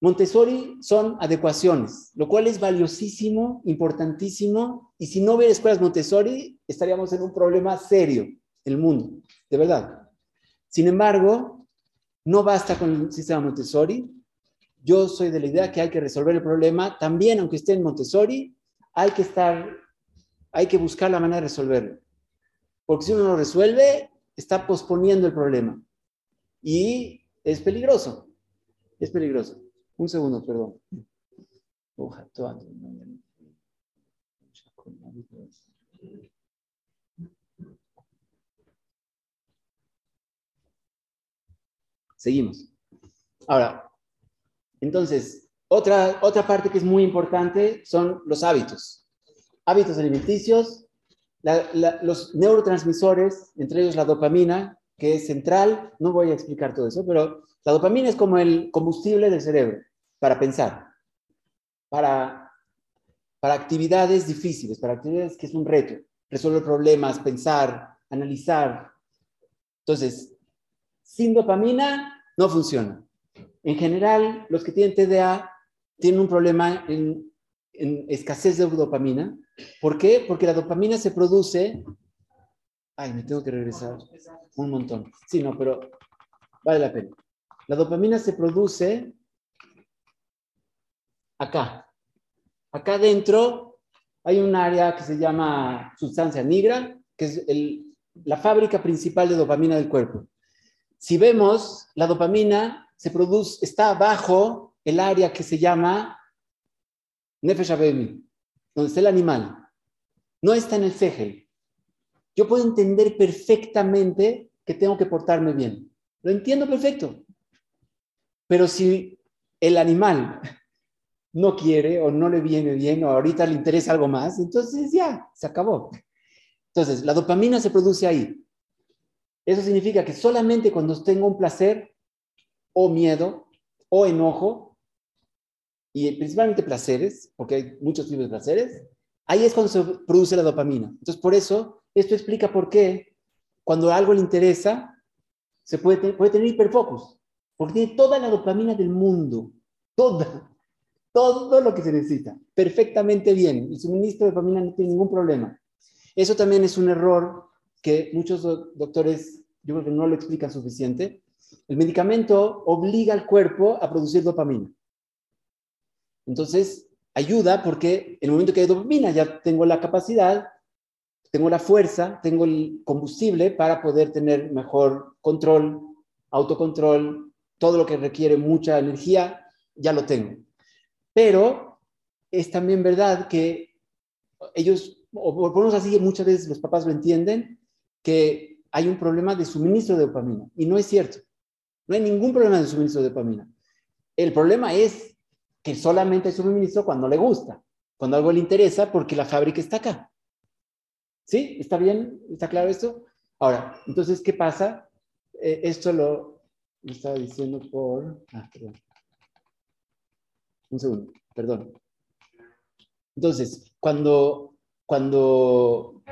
Montessori son adecuaciones, lo cual es valiosísimo, importantísimo, y si no hubiera escuelas Montessori, estaríamos en un problema serio el mundo, de verdad. Sin embargo, no basta con el sistema Montessori. Yo soy de la idea que hay que resolver el problema, también aunque esté en Montessori, hay que estar, hay que buscar la manera de resolverlo. Porque si uno no resuelve, está posponiendo el problema. Y es peligroso, es peligroso. Un segundo, perdón. Seguimos. Ahora, entonces, otra, otra parte que es muy importante son los hábitos. Hábitos alimenticios, los neurotransmisores, entre ellos la dopamina, que es central. No voy a explicar todo eso, pero la dopamina es como el combustible del cerebro para pensar, para, para actividades difíciles, para actividades que es un reto, resolver problemas, pensar, analizar. Entonces, sin dopamina no funciona. En general, los que tienen TDA tienen un problema en, en escasez de dopamina. ¿Por qué? Porque la dopamina se produce... Ay, me tengo que regresar un montón. Sí, no, pero vale la pena. La dopamina se produce acá. Acá adentro hay un área que se llama sustancia nigra, que es el- la fábrica principal de dopamina del cuerpo. Si vemos, la dopamina se produce, está abajo el área que se llama Nefesh Abemi, donde está el animal. No está en el Segel. Yo puedo entender perfectamente que tengo que portarme bien. Lo entiendo perfecto. Pero si el animal no quiere o no le viene bien o ahorita le interesa algo más, entonces ya, se acabó. Entonces, la dopamina se produce ahí. Eso significa que solamente cuando tengo un placer o miedo o enojo, y principalmente placeres, porque hay muchos tipos de placeres, ahí es cuando se produce la dopamina. Entonces, por eso, esto explica por qué cuando algo le interesa, se puede, te- puede tener hiperfocus, porque tiene toda la dopamina del mundo, toda, todo lo que se necesita, perfectamente bien. El suministro de dopamina no tiene ningún problema. Eso también es un error que muchos do- doctores, yo creo que no lo explican suficiente. El medicamento obliga al cuerpo a producir dopamina. Entonces, ayuda porque en el momento que hay dopamina ya tengo la capacidad, tengo la fuerza, tengo el combustible para poder tener mejor control, autocontrol, todo lo que requiere mucha energía, ya lo tengo. Pero es también verdad que ellos, o por así muchas veces los papás lo entienden, que hay un problema de suministro de dopamina. Y no es cierto. No hay ningún problema de suministro de dopamina. El problema es que solamente hay suministro cuando le gusta, cuando algo le interesa, porque la fábrica está acá. ¿Sí? ¿Está bien? ¿Está claro esto? Ahora, entonces, ¿qué pasa? Eh, esto lo, lo estaba diciendo por... Ah, perdón. Un segundo, perdón. Entonces, cuando, cuando,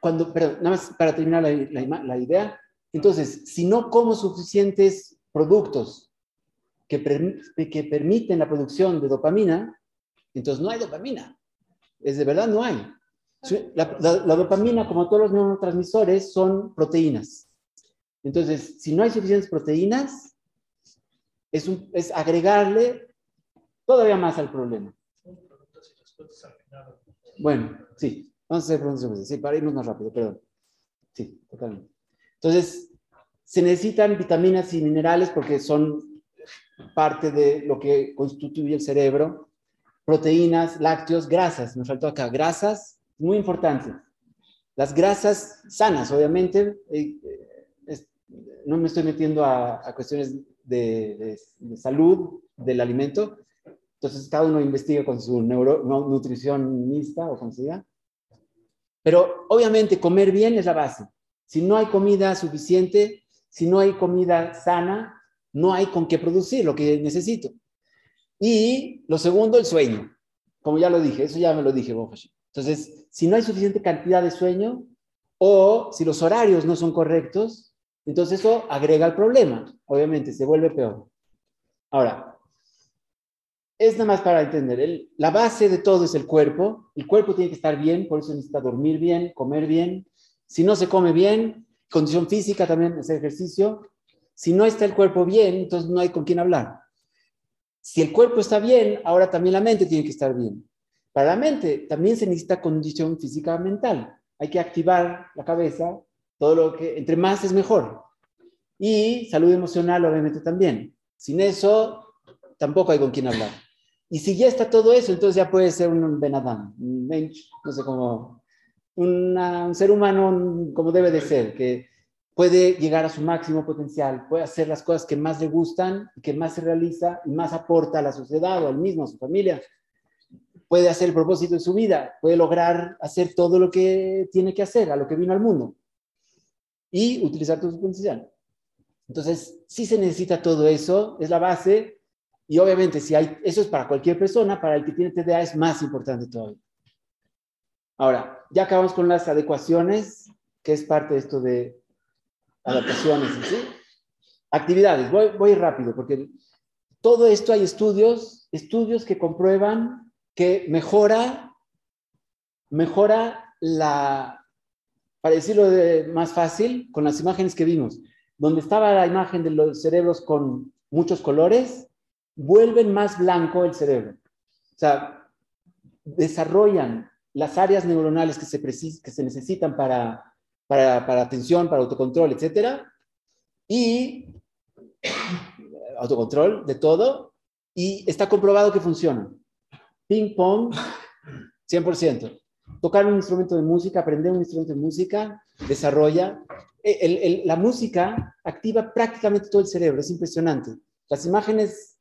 cuando, perdón, nada más para terminar la, la la idea, entonces, si no como suficientes productos que, permi- que permiten la producción de dopamina, entonces no hay dopamina. Es de verdad, no hay. La, la- la dopamina, como todos los neurotransmisores, son proteínas. Entonces, si no hay suficientes proteínas, es, un- es agregarle todavía más al problema. Bueno, sí, vamos a hacer preguntas. Sí, para irnos más rápido, perdón. Sí, totalmente. Entonces, se necesitan vitaminas y minerales porque son parte de lo que constituye el cerebro. Proteínas, lácteos, grasas. Me faltó acá. Grasas, muy importante. Las grasas sanas, obviamente. eh, eh, no me estoy metiendo a, cuestiones de, salud del alimento. Entonces, cada uno investiga con su neuro, no- nutricionista o como se diga. Pero obviamente comer bien es la base. Si no hay comida suficiente, si no hay comida sana, no hay con qué producir lo que necesito. Y lo segundo, el sueño. Como ya lo dije, eso ya me lo dije, Bob Hashem. Entonces, si no hay suficiente cantidad de sueño o si los horarios no son correctos, entonces eso agrega el problema. Obviamente, se vuelve peor. Ahora, es nada más para entender. el- la base de todo es el cuerpo. El cuerpo tiene que estar bien, por eso necesita dormir bien, comer bien. Si no se come bien, condición física también, hacer ejercicio. Si no está el cuerpo bien, entonces no hay con quién hablar. Si el cuerpo está bien, ahora también la mente tiene que estar bien. Para la mente también se necesita condición física mental. Hay que activar la cabeza, todo lo que, entre más es mejor. Y salud emocional, obviamente, también. Sin eso, tampoco hay con quién hablar. Y si ya está todo eso, entonces ya puede ser un Benadam, un mensch, no sé cómo, una- un ser humano como debe de ser, que puede llegar a su máximo potencial, puede hacer las cosas que más le gustan, que más se realiza y más aporta a la sociedad o al mismo, a su familia. Puede hacer el propósito de su vida, puede lograr hacer todo lo que tiene que hacer, a lo que vino al mundo y utilizar todo su potencial. Entonces, sí se necesita todo eso, es la base, y obviamente si hay, eso es para cualquier persona, para el que tiene TDA es más importante todavía. Ahora, ya acabamos con las adecuaciones, que es parte de esto de adaptaciones, ¿sí? Actividades, voy, voy rápido, porque todo esto hay estudios, estudios que comprueban que mejora, mejora la, para decirlo de más fácil, con las imágenes que vimos, donde estaba la imagen de los cerebros con muchos colores, vuelven más blanco el cerebro. O sea, desarrollan las áreas neuronales que se, que se necesitan para, para, para atención, para autocontrol, etcétera, y autocontrol de todo, y está comprobado que funciona. Ping pong, 100%. Tocar un instrumento de música, aprender un instrumento de música, desarrolla la música activa prácticamente todo el cerebro, es impresionante. Las imágenes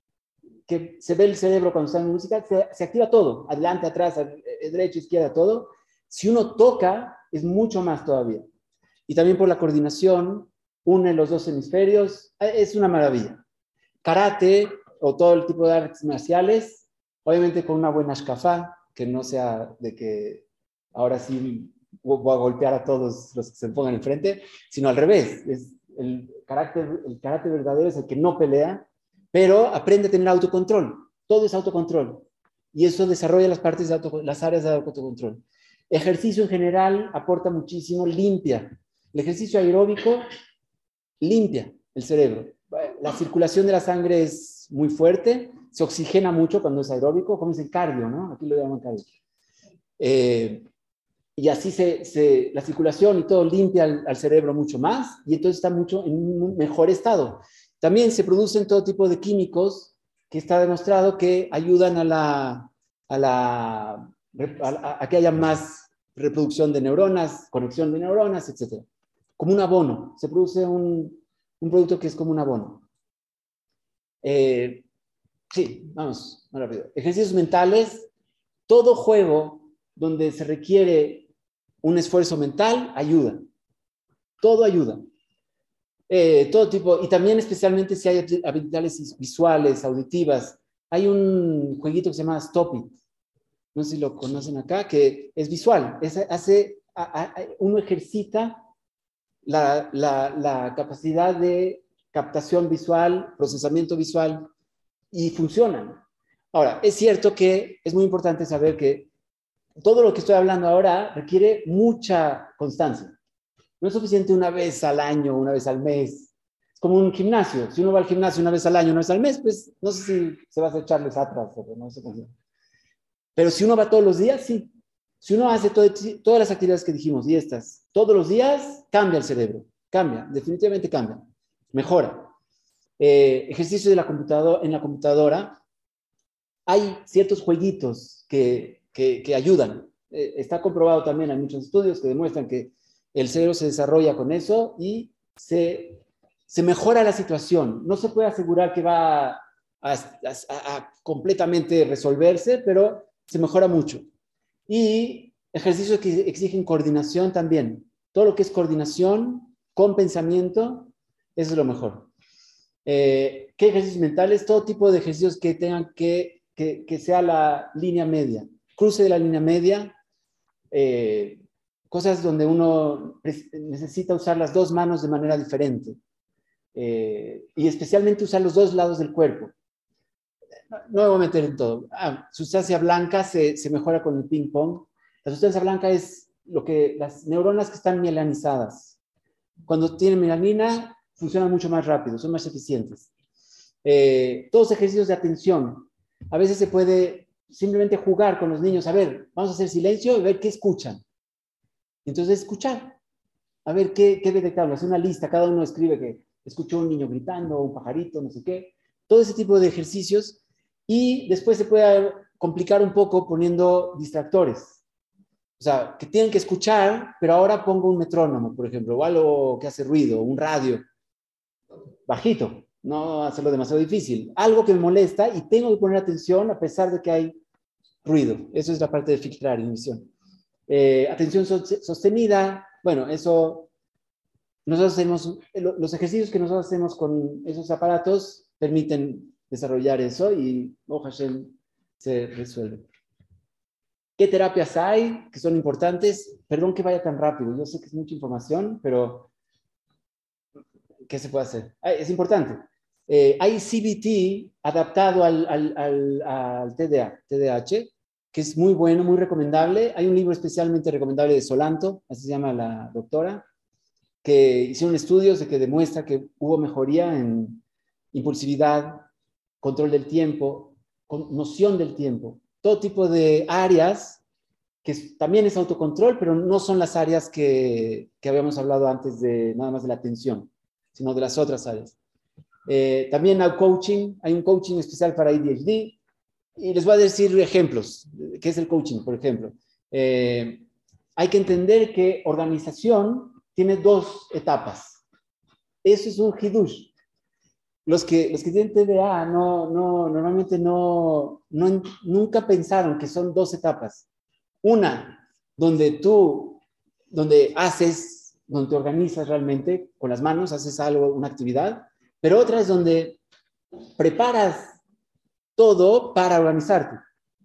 que se ve el cerebro cuando está en música, se, activa todo, adelante, atrás, derecha, izquierda, todo. Si uno toca, es mucho más todavía. Y también por la coordinación, une los dos hemisferios, es una maravilla. Karate o todo el tipo de artes marciales, obviamente con una buena escafá, que no sea de que ahora sí voy a golpear a todos los que se pongan enfrente, sino al revés. Es el, carácter, el carácter verdadero es el que no pelea, pero aprende a tener autocontrol. Todo es autocontrol. Y eso desarrolla las, partes las áreas de autocontrol. Ejercicio en general aporta muchísimo, limpia. El ejercicio aeróbico limpia el cerebro. La circulación de la sangre es muy fuerte, se oxigena mucho cuando es aeróbico, como el cardio, ¿no? Aquí lo llaman cardio. Eh, y así se, la circulación y todo limpia al, cerebro mucho más y entonces está mucho en un mejor estado. También se producen todo tipo de químicos que está demostrado que ayudan a, la, a, la, a, que haya más reproducción de neuronas, conexión de neuronas, etc. Como un abono. Se produce un, un producto que es como un abono. Eh, sí, vamos, más rápido. Ejercicios mentales. Todo juego donde se requiere un esfuerzo mental ayuda. Todo ayuda. Eh, todo tipo, y también especialmente si hay habilidades visuales, auditivas. Hay un jueguito que se llama Stop It. No sé si lo conocen acá, que es visual. hace, uno ejercita la, la capacidad de captación visual, procesamiento visual, y funcionan. Ahora, es cierto que es muy importante saber que todo lo que estoy hablando ahora requiere mucha constancia. No es suficiente una vez al año, una vez al mes. Es como un gimnasio. Si uno va al gimnasio una vez al año, una vez al mes, pues no sé si se va a hacer echarles atrás, no sé cómo. Pero si uno va todos los días, sí. Si uno hace todas las actividades que dijimos y estas, todos los días, cambia el cerebro. Cambia, definitivamente cambia. Mejora. Eh, ejercicio de la computadora, en la computadora, hay ciertos jueguitos que que, ayudan. Eh, está comprobado también, hay muchos estudios que demuestran que el cerebro se desarrolla con eso y se, se mejora la situación. No se puede asegurar que va a, a, completamente resolverse, pero se mejora mucho. Y ejercicios que exigen coordinación también. Todo lo que es coordinación con pensamiento, eso es lo mejor. Eh, ¿Qué ejercicios mentales? Todo tipo de ejercicios que tengan que, que, que sea la línea media cruce de la línea media, eh, cosas donde uno necesita usar las dos manos de manera diferente eh, y especialmente usar los dos lados del cuerpo. No, me voy a meter en todo. Ah, sustancia blanca se, mejora con el ping pong. La sustancia blanca es lo que las neuronas que están mielanizadas. Cuando tienen melanina, funcionan mucho más rápido, son más eficientes. Eh, todos ejercicios de atención. A veces se puede simplemente jugar con los niños, a ver, vamos a hacer silencio y ver qué escuchan. Entonces, escuchar, a ver qué, qué detectable, hacer una lista, cada uno escribe que escuchó un niño gritando, un pajarito, no sé qué, todo ese tipo de ejercicios y después se puede complicar un poco poniendo distractores. O sea, que tienen que escuchar, pero ahora pongo un metrónomo, por ejemplo, o algo que hace ruido, un radio, bajito, no hacerlo demasiado difícil. Algo que me molesta y tengo que poner atención a pesar de que hay ruido. Eso es la parte de filtrar, emisión. Eh, atención sostenida, bueno, eso, nosotros hacemos, los ejercicios que nosotros hacemos con esos aparatos permiten desarrollar eso y, oh se resuelve. ¿Qué terapias hay que son importantes? Perdón que vaya tan rápido, yo sé que es mucha información, pero ¿qué se puede hacer? Es importante. Eh, hay CBT adaptado al, al, al, TDA, TDAH, que es muy bueno, muy recomendable. Hay un libro especialmente recomendable de Solanto, así se llama la doctora, que hicieron estudios de que demuestra que hubo mejoría en impulsividad, control del tiempo, noción del tiempo, todo tipo de áreas que también es autocontrol, pero no son las áreas que, que habíamos hablado antes de nada más de la atención, sino de las otras áreas. Eh, también hay coaching, hay un coaching especial para ADHD, y les voy a decir ejemplos. ¿Qué es el coaching, por ejemplo? Eh, hay que entender que organización tiene dos etapas. Eso es un hidush. Los que, los que tienen TDA no, no, normalmente no, no, nunca pensaron que son dos etapas. Una, donde tú, donde haces, donde organizas realmente con las manos, haces algo, una actividad, pero otra es donde preparas todo para organizarte.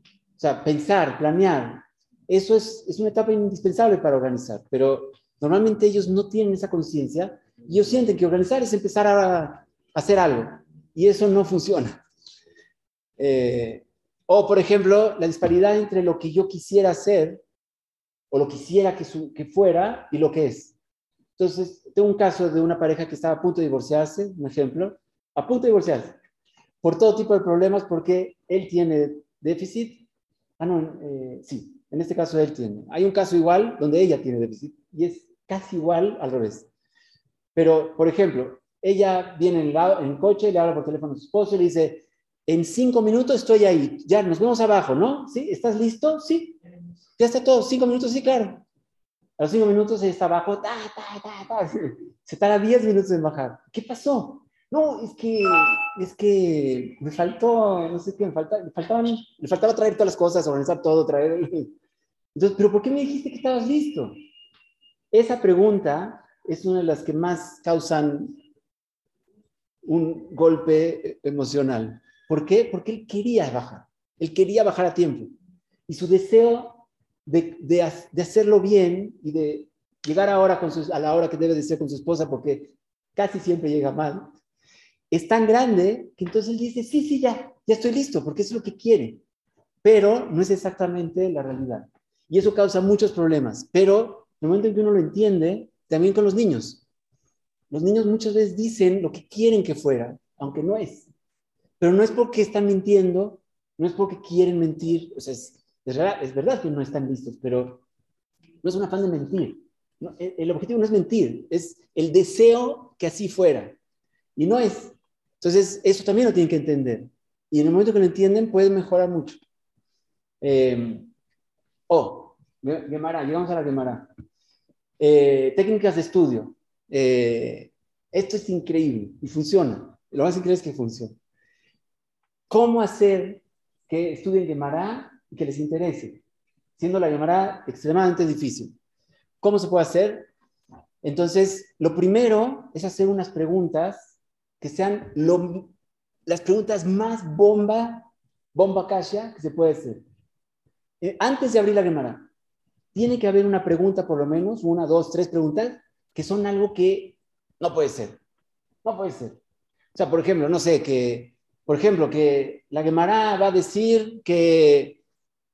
O sea, pensar, planear, eso es, es una etapa indispensable para organizar, pero normalmente ellos no tienen esa conciencia ellos sienten que organizar es empezar a, hacer algo y eso no funciona. Eh, o, por ejemplo, la disparidad entre lo que yo quisiera hacer o lo quisiera que, que fuera y lo que es. Entonces, tengo un caso de una pareja que estaba a punto de divorciarse, un ejemplo, a punto de divorciarse por todo tipo de problemas, porque él tiene déficit. Ah, no, eh, sí, en este caso él tiene. Hay un caso igual donde ella tiene déficit y es casi igual al revés. Pero, por ejemplo, ella viene en, el coche, le habla por teléfono a su esposo y le dice, en cinco minutos estoy ahí, ya nos vemos abajo, ¿no? ¿Sí? ¿Estás listo? Sí. Ya está todo, cinco minutos, sí, claro. A los cinco minutos ella está abajo, ta, ta, ta, ta. se tarda diez minutos en bajar. ¿Qué pasó? No, es que, es que me faltó, no sé qué, me, me, faltaban, me faltaba traer todas las cosas, organizar todo, traer... Entonces, ¿pero por qué me dijiste que estabas listo? Esa pregunta es una de las que más causan un golpe emocional. ¿Por qué? Porque él quería bajar, él quería bajar a tiempo. Y su deseo de, de, hacerlo bien y de llegar ahora con a la hora que debe de ser con su esposa, porque casi siempre llega mal, es tan grande que entonces él dice, sí, sí, ya, ya estoy listo, porque es lo que quiere. Pero no es exactamente la realidad. Y eso causa muchos problemas. Pero en el momento en que uno lo entiende, también con los niños. Los niños muchas veces dicen lo que quieren que fuera, aunque no es. Pero no es porque están mintiendo, no es porque quieren mentir. O sea, es, es, verdad, que no están listos, pero no es un afán de mentir. el objetivo no es mentir, es el deseo que así fuera. Y no es. Entonces, eso también lo tienen que entender. Y en el momento que lo entienden, pueden mejorar mucho. Eh, oh, Gemara, llegamos a la Gemara. Eh, técnicas de estudio. Eh, esto es increíble y funciona. Lo más increíble es que funciona. ¿Cómo hacer que estudien Gemara y que les interese? Siendo la Gemara extremadamente difícil. ¿Cómo se puede hacer? Entonces, lo primero es hacer unas preguntas que sean las preguntas más bomba, bomba casia que se puede hacer. Eh, antes de abrir la Gemara, tiene que haber una pregunta, por lo menos, una, dos, tres preguntas, que son algo que no puede ser. No puede ser. O sea, por ejemplo, no sé, que, por ejemplo, que la Gemara va a decir que,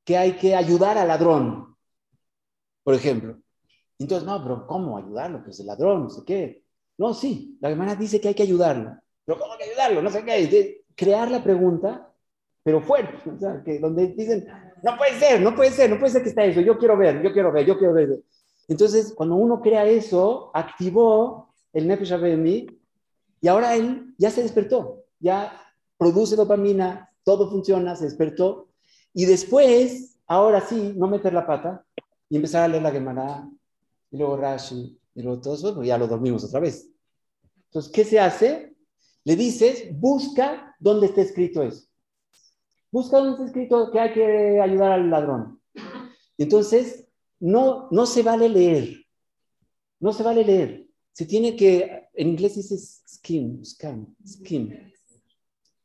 que hay que ayudar al ladrón, por ejemplo. Entonces, no, pero ¿cómo ayudarlo? Pues el ladrón, no sé qué. No, sí, la hermana dice que hay que ayudarlo. Pero ¿cómo hay que ayudarlo? No sé qué. crear la pregunta, pero fuerte. O sea, que donde dicen, no puede ser, no puede ser, no puede ser que está eso. Yo quiero ver, yo quiero ver, yo quiero ver. Entonces, cuando uno crea eso, activó el Nefesh mí y ahora él ya se despertó, ya produce dopamina, todo funciona, se despertó. Y después, ahora sí, no meter la pata, y empezar a leer la Gemara, y luego Rashi, y luego todo eso, pues ya lo dormimos otra vez. Entonces, ¿qué se hace? Le dices, busca dónde está escrito eso. Busca dónde está escrito que hay que ayudar al ladrón. Entonces, no, no se vale leer. No se vale leer. Se tiene que, en inglés dice skim, scan, skim.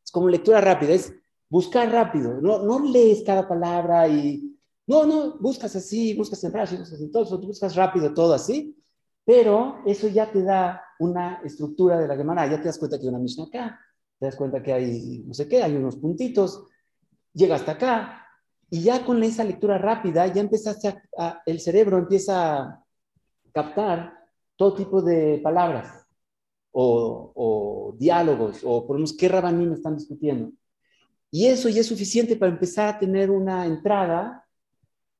Es como lectura rápida, es buscar rápido. No, no lees cada palabra y, no, no, buscas así, buscas en Rashi, buscas en todo buscas rápido todo así, pero eso ya te da una estructura de la Gemara, ya te das cuenta que hay una Mishnah acá, te das cuenta que hay no sé qué, hay unos puntitos, llega hasta acá, y ya con esa lectura rápida, ya empezaste el cerebro empieza a captar todo tipo de palabras o, diálogos, o por lo menos qué rabanim están discutiendo. Y eso ya es suficiente para empezar a tener una entrada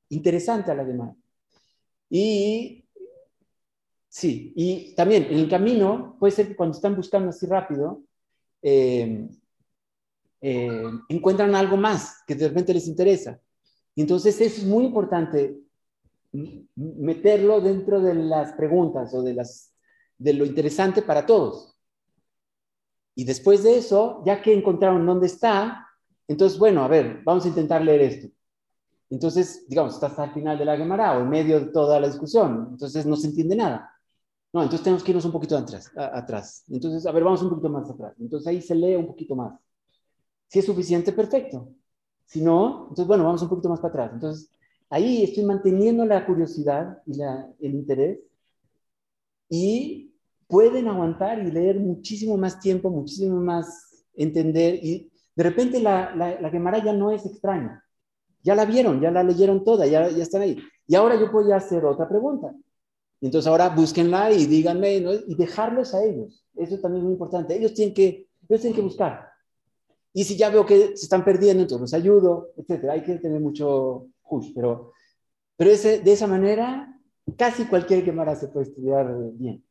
interesante a la demanda. Y sí, y también en el camino, puede ser que cuando están buscando así rápido, eh, eh, encuentran algo más que de repente les interesa. Y entonces es muy importante, meterlo dentro de las preguntas o de, las, de lo interesante para todos. Y después de eso, ya que encontraron dónde está, entonces, bueno, a ver, vamos a intentar leer esto. Entonces, digamos, está hasta el final de la Gemara o en medio de toda la discusión, entonces no se entiende nada. No, entonces tenemos que irnos un poquito atrás, a- atrás. Entonces, a ver, vamos un poquito más atrás. Entonces ahí se lee un poquito más. Si es suficiente, perfecto. Si no, entonces, bueno, vamos un poquito más para atrás. Entonces, ahí estoy manteniendo la curiosidad y la- el interés y pueden aguantar y leer muchísimo más tiempo, muchísimo más entender y de repente la, la, la ya no es extraña. Ya la vieron, ya la leyeron toda, ya, ya están ahí. Y ahora yo puedo ya hacer otra pregunta. Entonces ahora búsquenla y díganme y dejarlos a ellos. Eso también es muy importante. Ellos tienen que, ellos tienen que buscar. Y si ya veo que se están perdiendo, entonces los ayudo, etcétera. Hay que tener mucho push, pero, pero ese, de esa manera casi cualquier Gemara se puede estudiar bien.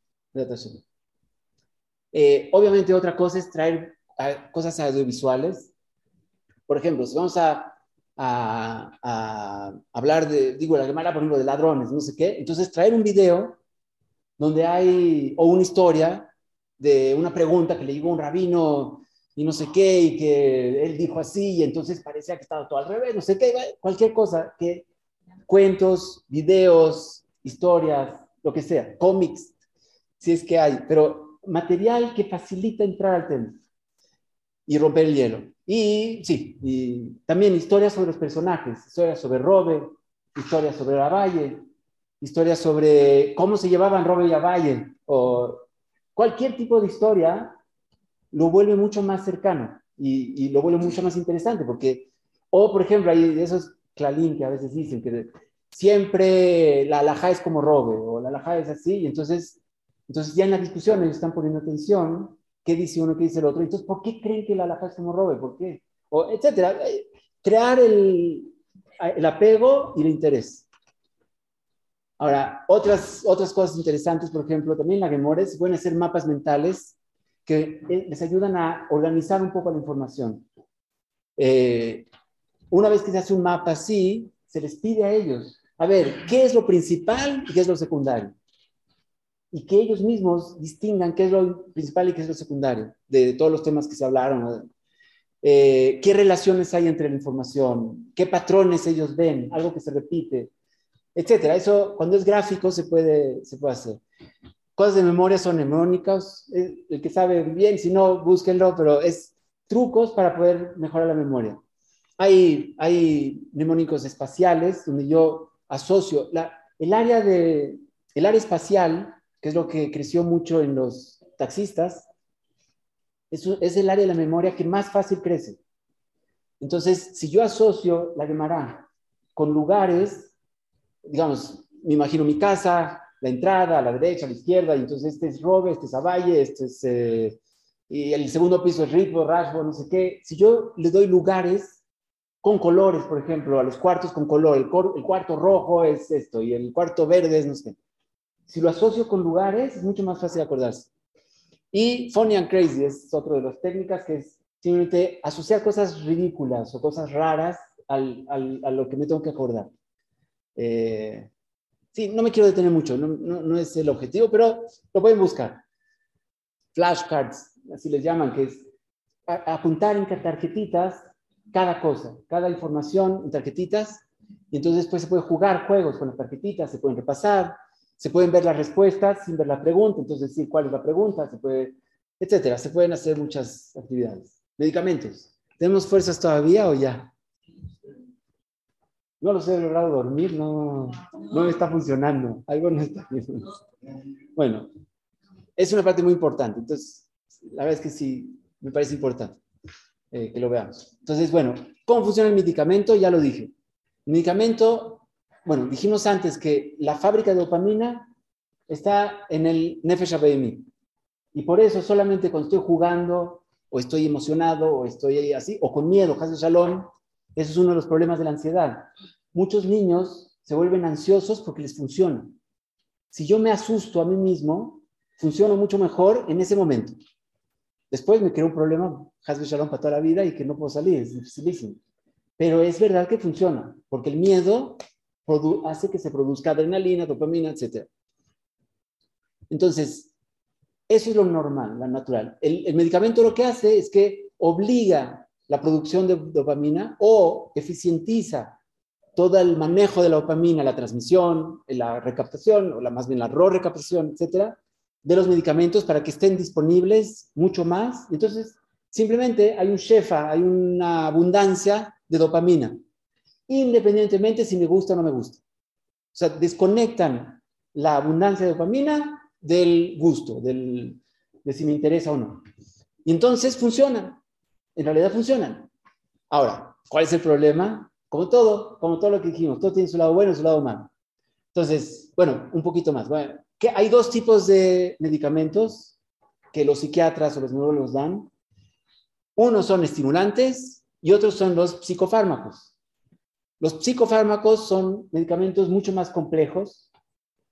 Eh, obviamente otra cosa es traer cosas audiovisuales. Por ejemplo, si vamos a, a- a hablar de, digo, la Gemara, por ejemplo, de ladrones, no sé qué, entonces traer un video donde hay, o una historia de una pregunta que le llegó un rabino y no sé qué, y que él dijo así, y entonces parecía que estaba todo al revés, no sé qué, cualquier cosa, que cuentos, videos, historias, lo que sea, cómics, si es que hay, pero material que facilita entrar al tema y romper el hielo. Y sí, y también historias sobre los personajes, historias sobre Robe, historias sobre Lavalle, historias sobre cómo se llevaban Robe y Lavalle, o cualquier tipo de historia lo vuelve mucho más cercano y, y lo vuelve mucho más interesante, porque, o por ejemplo, hay esos clalín que a veces dicen que siempre la alhaja es como Robe, o la alhaja es así, y entonces, entonces ya en la discusión ellos están poniendo atención qué dice uno, qué dice el otro. Entonces, ¿por qué creen que la alhaja es como robe? ¿Por qué? O, etcétera. Eh, Crear el, el apego y el interés. Ahora, otras, otras cosas interesantes, por ejemplo, también la Gemores pueden hacer mapas mentales que eh, les ayudan a organizar un poco la información. Eh, una vez que se hace un mapa así, se les pide a ellos, a ver, ¿qué es lo principal y qué es lo secundario? y que ellos mismos distingan qué es lo principal y qué es lo secundario de todos los temas que se hablaron. Eh, ¿Qué relaciones hay entre la información? ¿Qué patrones ellos ven? Algo que se repite, etcétera. Eso, cuando es gráfico, se puede, se puede hacer. Cosas de memoria son mnemónicas. El que sabe bien, si no, búsquenlo, pero es trucos para poder mejorar la memoria. Hay, hay mnemónicos espaciales donde yo asocio la, el, área de, el área espacial que es lo que creció mucho en los taxistas, es, es, el área de la memoria que más fácil crece. Entonces, si yo asocio la Gemara con lugares, digamos, me imagino mi casa, la entrada, a la derecha, a la izquierda, y entonces este es Robe, este es Avalle, este es... Eh, y el segundo piso es Ritbo, Rashbo, no sé qué. Si yo le doy lugares con colores, por ejemplo, a los cuartos con color, el, cor, el cuarto rojo es esto, y el cuarto verde es no sé qué si lo asocio con lugares, es mucho más fácil acordarse. Y funny and crazy es otro de las técnicas que es simplemente asociar cosas ridículas o cosas raras al, al, a lo que me tengo que acordar. Eh, Sí, no me quiero detener mucho, no, es el objetivo, pero lo pueden buscar. Flashcards, así les llaman, que es apuntar en tarjetitas cada cosa, cada información en tarjetitas, y entonces después se puede jugar juegos con las tarjetitas, se pueden repasar, se pueden ver las respuestas sin ver la pregunta, entonces decir cuál es la pregunta, se puede, etcétera. Se pueden hacer muchas actividades. Medicamentos. ¿Tenemos fuerzas todavía o ya? No los he logrado dormir, no, no está funcionando, algo no está bien. Bueno, es una parte muy importante, entonces, la verdad es que sí, me parece importante eh, que lo veamos. Entonces, bueno, ¿cómo funciona el medicamento? Ya lo dije. El medicamento, bueno, dijimos antes que la fábrica de dopamina está en el Nefesh. Y por eso solamente cuando estoy jugando, o estoy emocionado, o estoy así, o con miedo, Haz Shalom, eso es uno de los problemas de la ansiedad. Muchos niños se vuelven ansiosos porque les funciona. Si yo me asusto a mí mismo, funciono mucho mejor en ese momento. Después me crea un problema, Hazbe Shalom para toda la vida y que no puedo salir, es dificilísimo. Pero es verdad que funciona, porque el miedo hace que se produzca adrenalina, dopamina, etc. Entonces, eso es lo normal, lo natural. El medicamento lo que hace es que obliga la producción de dopamina o eficientiza todo el manejo de la dopamina, la transmisión, la recaptación, o la, más bien la recaptación, etcétera, de los medicamentos para que estén disponibles mucho más. Entonces, simplemente hay un shefa, hay una abundancia de dopamina, independientemente si me gusta o no me gusta. O sea, desconectan la abundancia de dopamina del gusto, del, de si me interesa o no. Y entonces funcionan, en realidad funcionan. Ahora, ¿cuál es el problema? Como todo, como todo lo que dijimos, todo tiene su lado bueno y su lado malo. Entonces, bueno, un poquito más. Bueno, hay dos tipos de medicamentos que los psiquiatras o los neurólogos dan. Unos son estimulantes y otros son los psicofármacos. Los psicofármacos son medicamentos mucho más complejos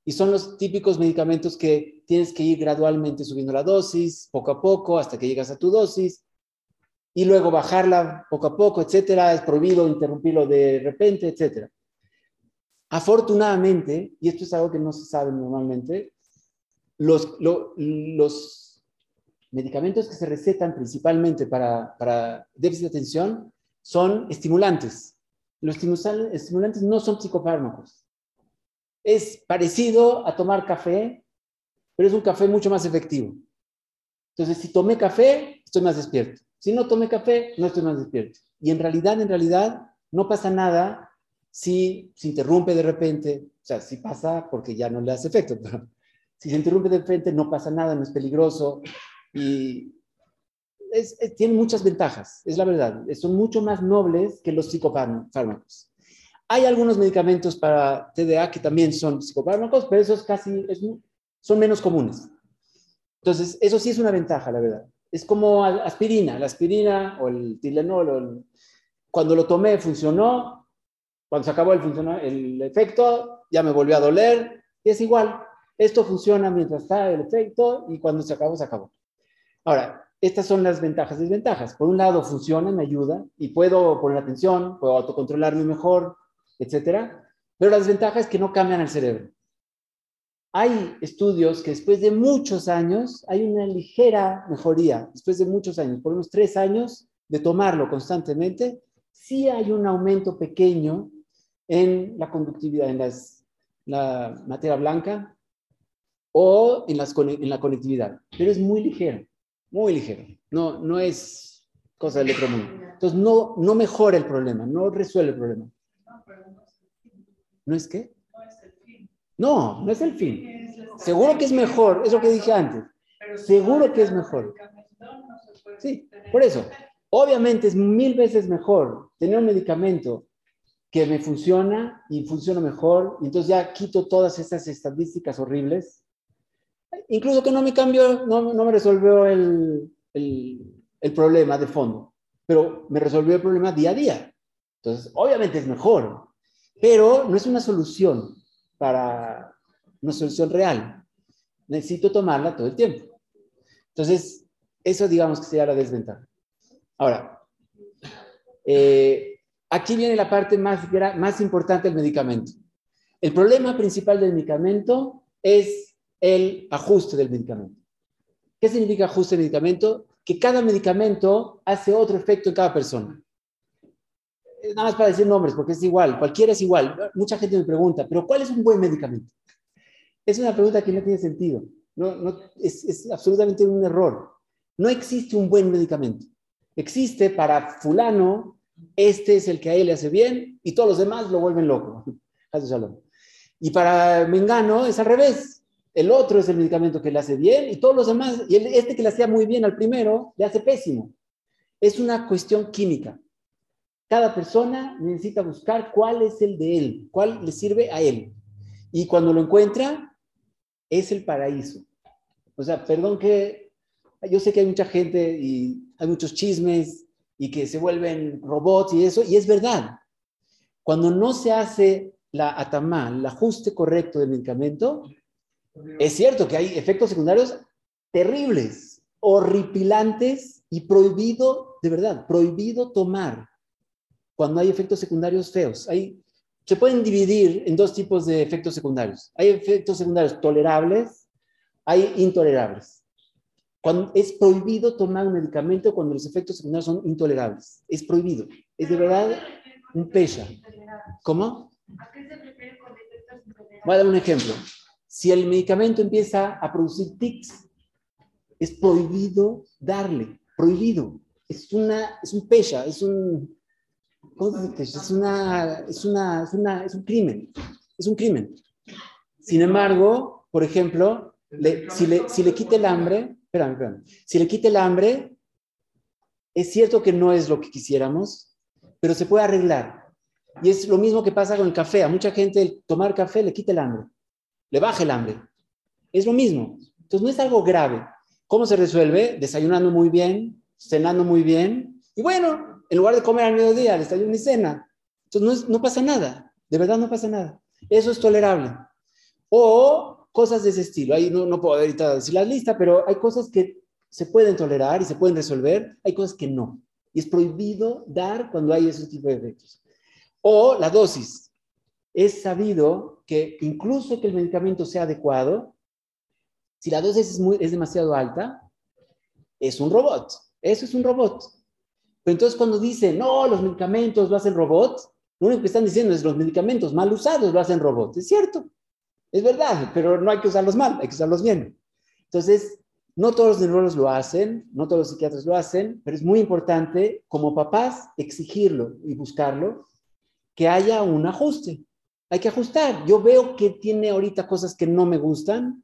y son los típicos medicamentos que tienes que ir gradualmente subiendo la dosis, poco a poco, hasta que llegas a tu dosis, y luego bajarla poco a poco, etcétera. Es prohibido interrumpirlo de repente, etcétera. Afortunadamente, y esto es algo que no se sabe normalmente, los, lo, los medicamentos que se recetan principalmente para, para déficit de atención son estimulantes. Los estimulantes no son psicofármacos. Es parecido a tomar café, pero es un café mucho más efectivo. Entonces, si tomé café, estoy más despierto. Si no tomé café, no estoy más despierto. Y en realidad, en realidad, no pasa nada si se interrumpe de repente. O sea, si pasa porque ya no le hace efecto, pero si se interrumpe de repente, no pasa nada, no es peligroso. Y es, es, tiene muchas ventajas, es la verdad. Son mucho más nobles que los psicofármacos. Hay algunos medicamentos para TDA que también son psicofármacos, pero esos casi es, son menos comunes. Entonces, eso sí es una ventaja, la verdad. Es como aspirina, la aspirina o el Tylenol. Cuando lo tomé funcionó, cuando se acabó el efecto, ya me volvió a doler, y es igual. Esto funciona mientras está el efecto y cuando se acabó, se acabó. Ahora, estas son las ventajas y desventajas. Por un lado, funciona, me ayuda y puedo poner atención, puedo autocontrolarme mejor, etcétera. Pero la desventaja es que no cambian el cerebro. Hay estudios que después de muchos años hay una ligera mejoría, después de muchos años, por unos tres años de tomarlo constantemente, sí hay un aumento pequeño en la conductividad, en las, la materia blanca o en, las, en la conectividad, pero es muy ligero, muy ligero. No, no es cosa del otro mundo. Entonces, no, no mejora el problema, no resuelve el problema. ¿No es qué? No, no es el fin. Seguro que es mejor, es lo que dije antes. Seguro que es mejor. Sí, por eso. Obviamente es mil veces mejor tener un medicamento que me funciona y funciona mejor, y entonces ya quito todas esas estadísticas horribles. Incluso que no me cambió, no, no me resolvió el, el, el problema de fondo, pero me resolvió el problema día a día. Entonces, obviamente es mejor, pero no es una solución para una solución real. Necesito tomarla todo el tiempo. Entonces, eso digamos que sería la desventaja. Ahora, eh, aquí viene la parte más, más importante del medicamento. El problema principal del medicamento es el ajuste del medicamento. ¿Qué significa ajuste del medicamento? Que cada medicamento hace otro efecto en cada persona. Eh, Nada más para decir nombres, porque es igual, cualquiera es igual. Mucha gente me pregunta, ¿pero cuál es un buen medicamento? Es una pregunta que no tiene sentido. No, no, es, es absolutamente un error. No existe un buen medicamento. Existe para fulano, este es el que a él le hace bien y todos los demás lo vuelven loco. Y para Mengano es al revés. El otro es el medicamento que le hace bien y todos los demás, y este que le hacía muy bien al primero, le hace pésimo. Es una cuestión química. Cada persona necesita buscar cuál es el de él, cuál le sirve a él. Y cuando lo encuentra, es el paraíso. O sea, perdón que yo sé que hay mucha gente y hay muchos chismes y que se vuelven robots y eso, y es verdad. Cuando no se hace la atamá, el ajuste correcto del medicamento, es cierto que hay efectos secundarios terribles, horripilantes y prohibido, de verdad, prohibido tomar cuando hay efectos secundarios feos. Hay, se pueden dividir en dos tipos de efectos secundarios. Hay efectos secundarios tolerables, hay intolerables. Cuando, es prohibido tomar un medicamento cuando los efectos secundarios son intolerables. Es prohibido. Es de verdad un pesha. ¿Cómo? ¿A qué se refiere con efectos intolerables? Voy a dar un ejemplo. Si el medicamento empieza a producir tics, es prohibido darle. Prohibido. Es, una, es un pesha, es un... Es, una, es, una, es, una, es un crimen. Es un crimen. Sin embargo, por ejemplo, le- si, le, si le quita el hambre, espérame, espérame, si le quita el hambre, es cierto que no es lo que quisiéramos, pero se puede arreglar. Y es lo mismo que pasa con el café. A mucha gente el tomar café le quita el hambre, le baja el hambre. Es lo mismo. Entonces no es algo grave. ¿Cómo se resuelve? Desayunando muy bien, cenando muy bien. Y bueno, en lugar de comer al mediodía, desayuno y cena. Entonces no, es- no pasa nada. De verdad no pasa nada. Eso es tolerable. O cosas de ese estilo. Ahí no, no puedo ahorita decir la lista, pero hay cosas que se pueden tolerar y se pueden resolver. Hay cosas que no. Y es prohibido dar cuando hay ese tipo de efectos. O la dosis. Es sabido que incluso que el medicamento sea adecuado, si la dosis es, muy, es demasiado alta, es un robot. Eso es un robot. Pero entonces cuando dicen, no, los medicamentos lo hacen robots, lo único que están diciendo es los medicamentos mal usados lo hacen robots. Es cierto, es verdad, pero no hay que usarlos mal, hay que usarlos bien. Entonces, no todos los neurólogos lo hacen, no todos los psiquiatras lo hacen, pero es muy importante como papás exigirlo y buscarlo, que haya un ajuste. Hay que ajustar. Yo veo que tiene ahorita cosas que no me gustan,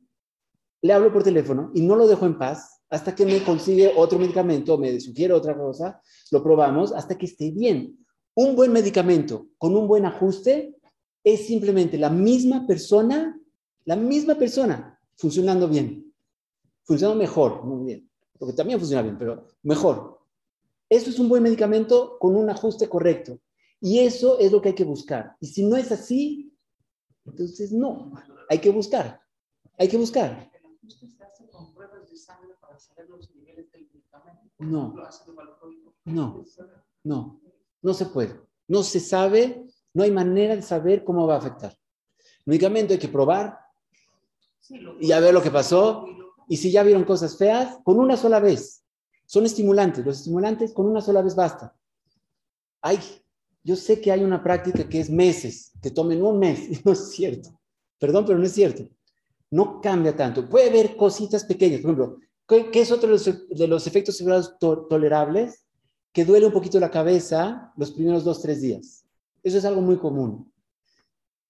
le hablo por teléfono y no lo dejo en paz hasta que me consigue otro medicamento, me sugiere otra cosa, lo probamos hasta que esté bien. Un buen medicamento con un buen ajuste es simplemente la misma persona, la misma persona funcionando bien, funcionando mejor, muy bien, porque también funciona bien, pero mejor. Eso es un buen medicamento con un ajuste correcto. Y eso es lo que hay que buscar. Y si no es así, entonces no, hay que buscar, hay que buscar. El ajuste se hace con pruebas de sangre para saber los niveles del medicamento. No. No. No, no se puede. No se sabe, no hay manera de saber cómo va a afectar. El medicamento hay que probar y a ver lo que pasó. Y si ya vieron cosas feas, con una sola vez. Son estimulantes. Los estimulantes con una sola vez basta. Ay, yo sé que hay una práctica que es meses, que tomen un mes. y No es cierto. Perdón, pero no es cierto. No cambia tanto. Puede haber cositas pequeñas. Por ejemplo, ¿qué, qué es otro de los, de los efectos secundarios to- tolerables? Que duele un poquito la cabeza los primeros dos, tres días. Eso es algo muy común.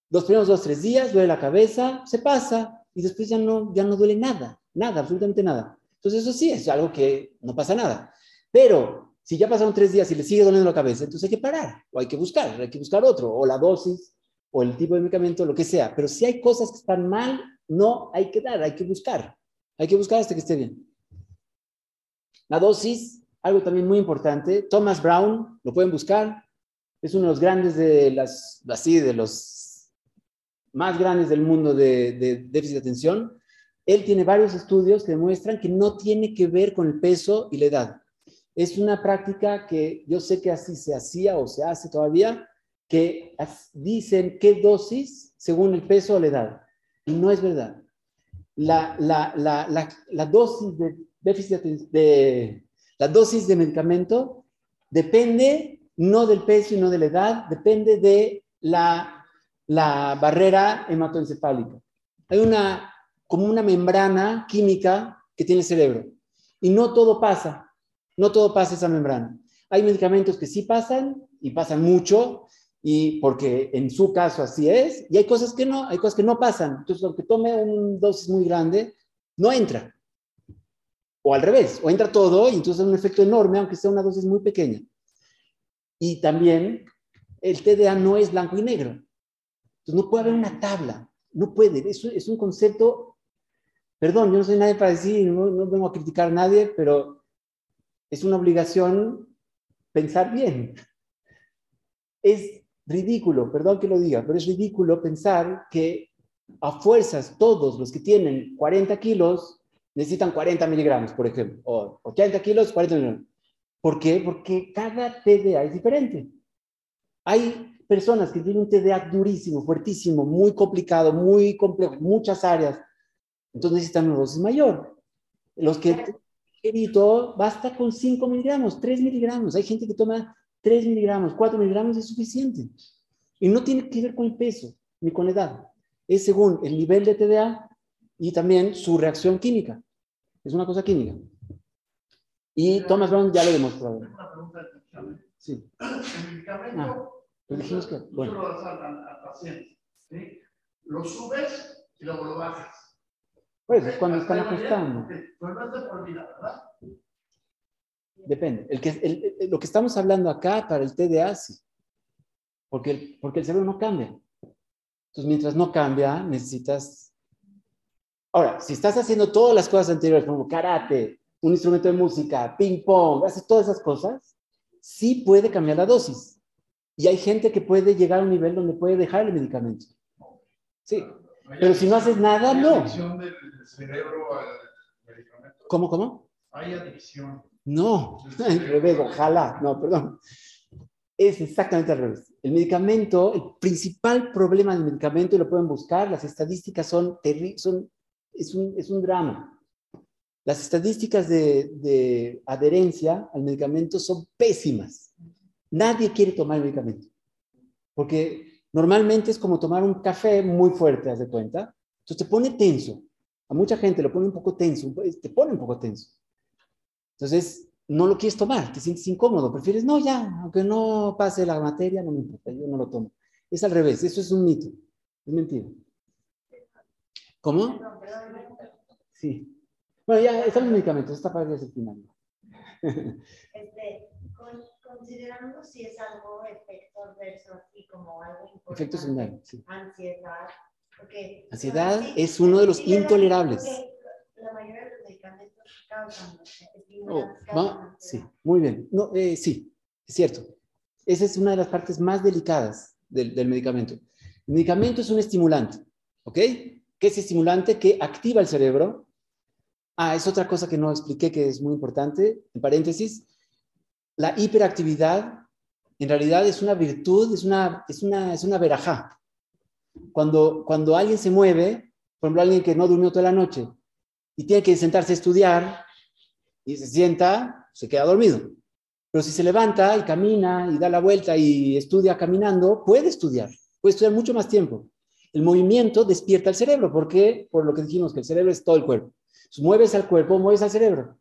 Los primeros dos, tres días duele la cabeza, se pasa y después ya no, ya no duele nada, nada, absolutamente nada. Entonces eso sí es algo que no pasa nada. Pero si ya pasaron tres días y le sigue doliendo la cabeza, entonces hay que parar o hay que buscar, hay que buscar otro, o la dosis, o el tipo de medicamento, lo que sea. Pero si hay cosas que están mal, no hay que dar, hay que buscar. Hay que buscar hasta que esté bien. La dosis, algo también muy importante. Thomas Brown, lo pueden buscar. Es uno de los grandes de las, así, de los más grandes del mundo de, de déficit de atención. Él tiene varios estudios que demuestran que no tiene que ver con el peso y la edad. Es una práctica que yo sé que así se hacía o se hace todavía, que dicen qué dosis según el peso o la edad. Y no es verdad. La, la, la, la dosis de déficit de, la dosis de medicamento depende no del peso y no de la edad, depende de la, la barrera hematoencefálica. Hay una, como una membrana química que tiene el cerebro. Y no todo pasa, no todo pasa esa membrana. Hay medicamentos que sí pasan y pasan mucho, y porque en su caso así es, y hay cosas que no, hay cosas que no pasan. Entonces, aunque tome una dosis muy grande, no entra. O al revés, o entra todo y entonces es un efecto enorme, aunque sea una dosis muy pequeña. Y también el TDA no es blanco y negro. Entonces no puede haber una tabla, no puede. Eso es un concepto, perdón, yo no soy nadie para decir, no, no vengo a criticar a nadie, pero es una obligación pensar bien. Es ridículo, perdón que lo diga, pero es ridículo pensar que a fuerzas todos los que tienen 40 kilos necesitan 40 miligramos, por ejemplo, o 80 kilos, 40 miligramos. ¿Por qué? Porque cada TDA es diferente. Hay personas que tienen un TDA durísimo, fuertísimo, muy complicado, muy complejo, muchas áreas. Entonces necesitan una dosis mayor. Los que ligerito, basta con 5 miligramos, 3 miligramos. Hay gente que toma 3 miligramos, 4 miligramos es suficiente. Y no tiene que ver con el peso ni con la edad. Es según el nivel de TDA y también su reacción química. Es una cosa química. Y Thomas Brown ya lo demostró. Sí. El medicamento, Ah, tú bueno. se lo das al, paciente, ¿sí? Lo subes y luego lo bajas. Pues es cuando están ajustando. Pues no es de por vida, ¿verdad? Depende. El que, el- el- lo que estamos hablando acá para el TDA, sí. Porque el, porque el cerebro no cambia. Entonces, mientras no cambia, necesitas... Ahora, si estás haciendo todas las cosas anteriores, como karate, un instrumento de música, ping pong, haces todas esas cosas, sí puede cambiar la dosis. Y hay gente que puede llegar a un nivel donde puede dejar el medicamento. Sí. Pero si no haces nada, ¿Hay no. adicción del cerebro al medicamento? ¿Cómo, cómo? Hay adicción. No, al revés, ojalá. No, perdón. Es exactamente al revés. El medicamento, el principal problema del medicamento, y lo pueden buscar, las estadísticas son terribles, son, es, un, es un drama. Las estadísticas de, de adherencia al medicamento son pésimas. Nadie quiere tomar el medicamento. Porque normalmente es como tomar un café muy fuerte, haz de cuenta. Entonces te pone tenso. A mucha gente lo pone un poco tenso, te pone un poco tenso. Entonces, no lo quieres tomar, te sientes incómodo, prefieres, no, ya, aunque no pase la materia, no me importa, yo no lo tomo. Es al revés, eso es un mito, es mentira. ¿Cómo? Sí. Bueno, ya están los medicamentos, esta parte es el final. Este, con- considerando si es algo efecto adverso, así como algo importante. Efecto secundario, sí. Ansiedad. porque- Ansiedad sí, es uno de los sí intolerables. La mayoría de los medicamentos causan Oh, causan sí, muy bien. No, eh, sí, es cierto. Esa es una de las partes más delicadas del, del medicamento. El medicamento es un estimulante, ¿ok? ¿Qué es estimulante? Que activa el cerebro. Ah, es otra cosa que no expliqué que es muy importante, en paréntesis. La hiperactividad en realidad es una virtud, es una, es una, es una verajá. Cuando, cuando alguien se mueve, por ejemplo, alguien que no durmió toda la noche y tiene que sentarse a estudiar, y se sienta, se queda dormido. Pero si se levanta y camina y da la vuelta y estudia caminando, puede estudiar, puede estudiar mucho más tiempo. El movimiento despierta el cerebro, porque por lo que dijimos que el cerebro es todo el cuerpo. Entonces, mueves al cuerpo, mueves al cerebro.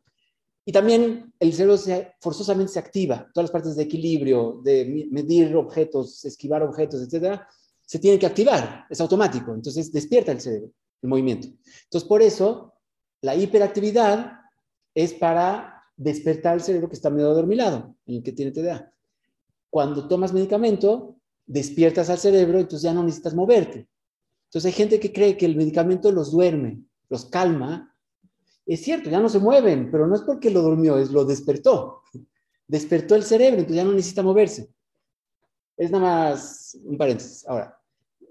Y también el cerebro se- forzosamente se activa, todas las partes de equilibrio, de medir objetos, esquivar objetos, etcétera, se tienen que activar, es automático. Entonces despierta el cerebro, el movimiento. Entonces, por eso, la hiperactividad es para despertar el cerebro que está medio adormilado, en el que tiene TDA. Cuando tomas medicamento, despiertas al cerebro, entonces ya no necesitas moverte. Entonces hay gente que cree que el medicamento los duerme, los calma. Es cierto, ya no se mueven, pero no es porque lo durmió, es lo despertó. Despertó el cerebro, entonces ya no necesita moverse. Es nada más un paréntesis. Ahora,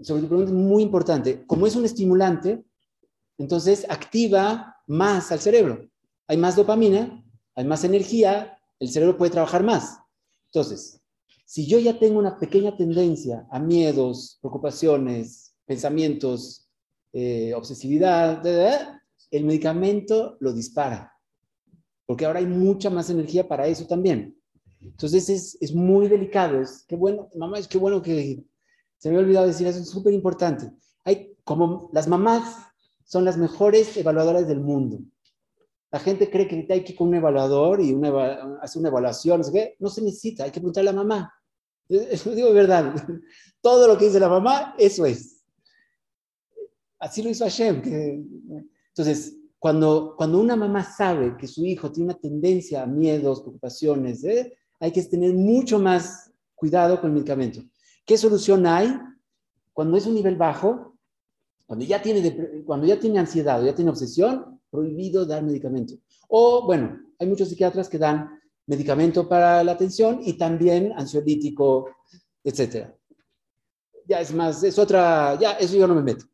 sobre tu pregunta es muy importante. Como es un estimulante, entonces activa más al cerebro. Hay más dopamina, hay más energía, el cerebro puede trabajar más. Entonces, si yo ya tengo una pequeña tendencia a miedos, preocupaciones, pensamientos, eh, obsesividad, da, da, da, el medicamento lo dispara. Porque ahora hay mucha más energía para eso también. Entonces es, es muy delicado. Es qué bueno, mamá, es qué bueno que se me había olvidado decir eso, es súper importante. Hay como las mamás son las mejores evaluadoras del mundo. La gente cree que hay que ir con un evaluador y una, hacer una evaluación, no sé qué. No se necesita, hay que preguntarle a la mamá. Eso digo de verdad. Todo lo que dice la mamá, eso es. Así lo hizo Hashem. que- Entonces, cuando, cuando una mamá sabe que su hijo tiene una tendencia a miedos, preocupaciones, ¿eh? hay que tener mucho más cuidado con el medicamento. ¿Qué solución hay? Cuando es un nivel bajo, cuando ya tiene, cuando ya tiene ansiedad o ya tiene obsesión, prohibido dar medicamento. O, bueno, hay muchos psiquiatras que dan medicamento para la atención y también ansiolítico, etcétera. Ya es más, es otra, ya, eso yo no me meto.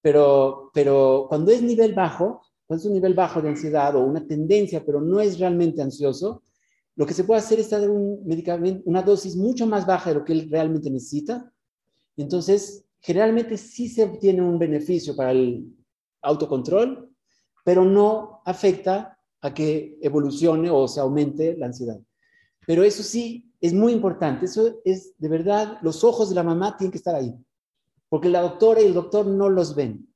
Pero, pero cuando es nivel bajo, cuando es un nivel bajo de ansiedad o una tendencia, pero no es realmente ansioso, lo que se puede hacer es dar un medicamento, una dosis mucho más baja de lo que él realmente necesita. Entonces, generalmente sí se obtiene un beneficio para el autocontrol, pero no afecta a que evolucione o se aumente la ansiedad. Pero eso sí es muy importante. Eso es de verdad, los ojos de la mamá tienen que estar ahí, porque la doctora y el doctor no los ven.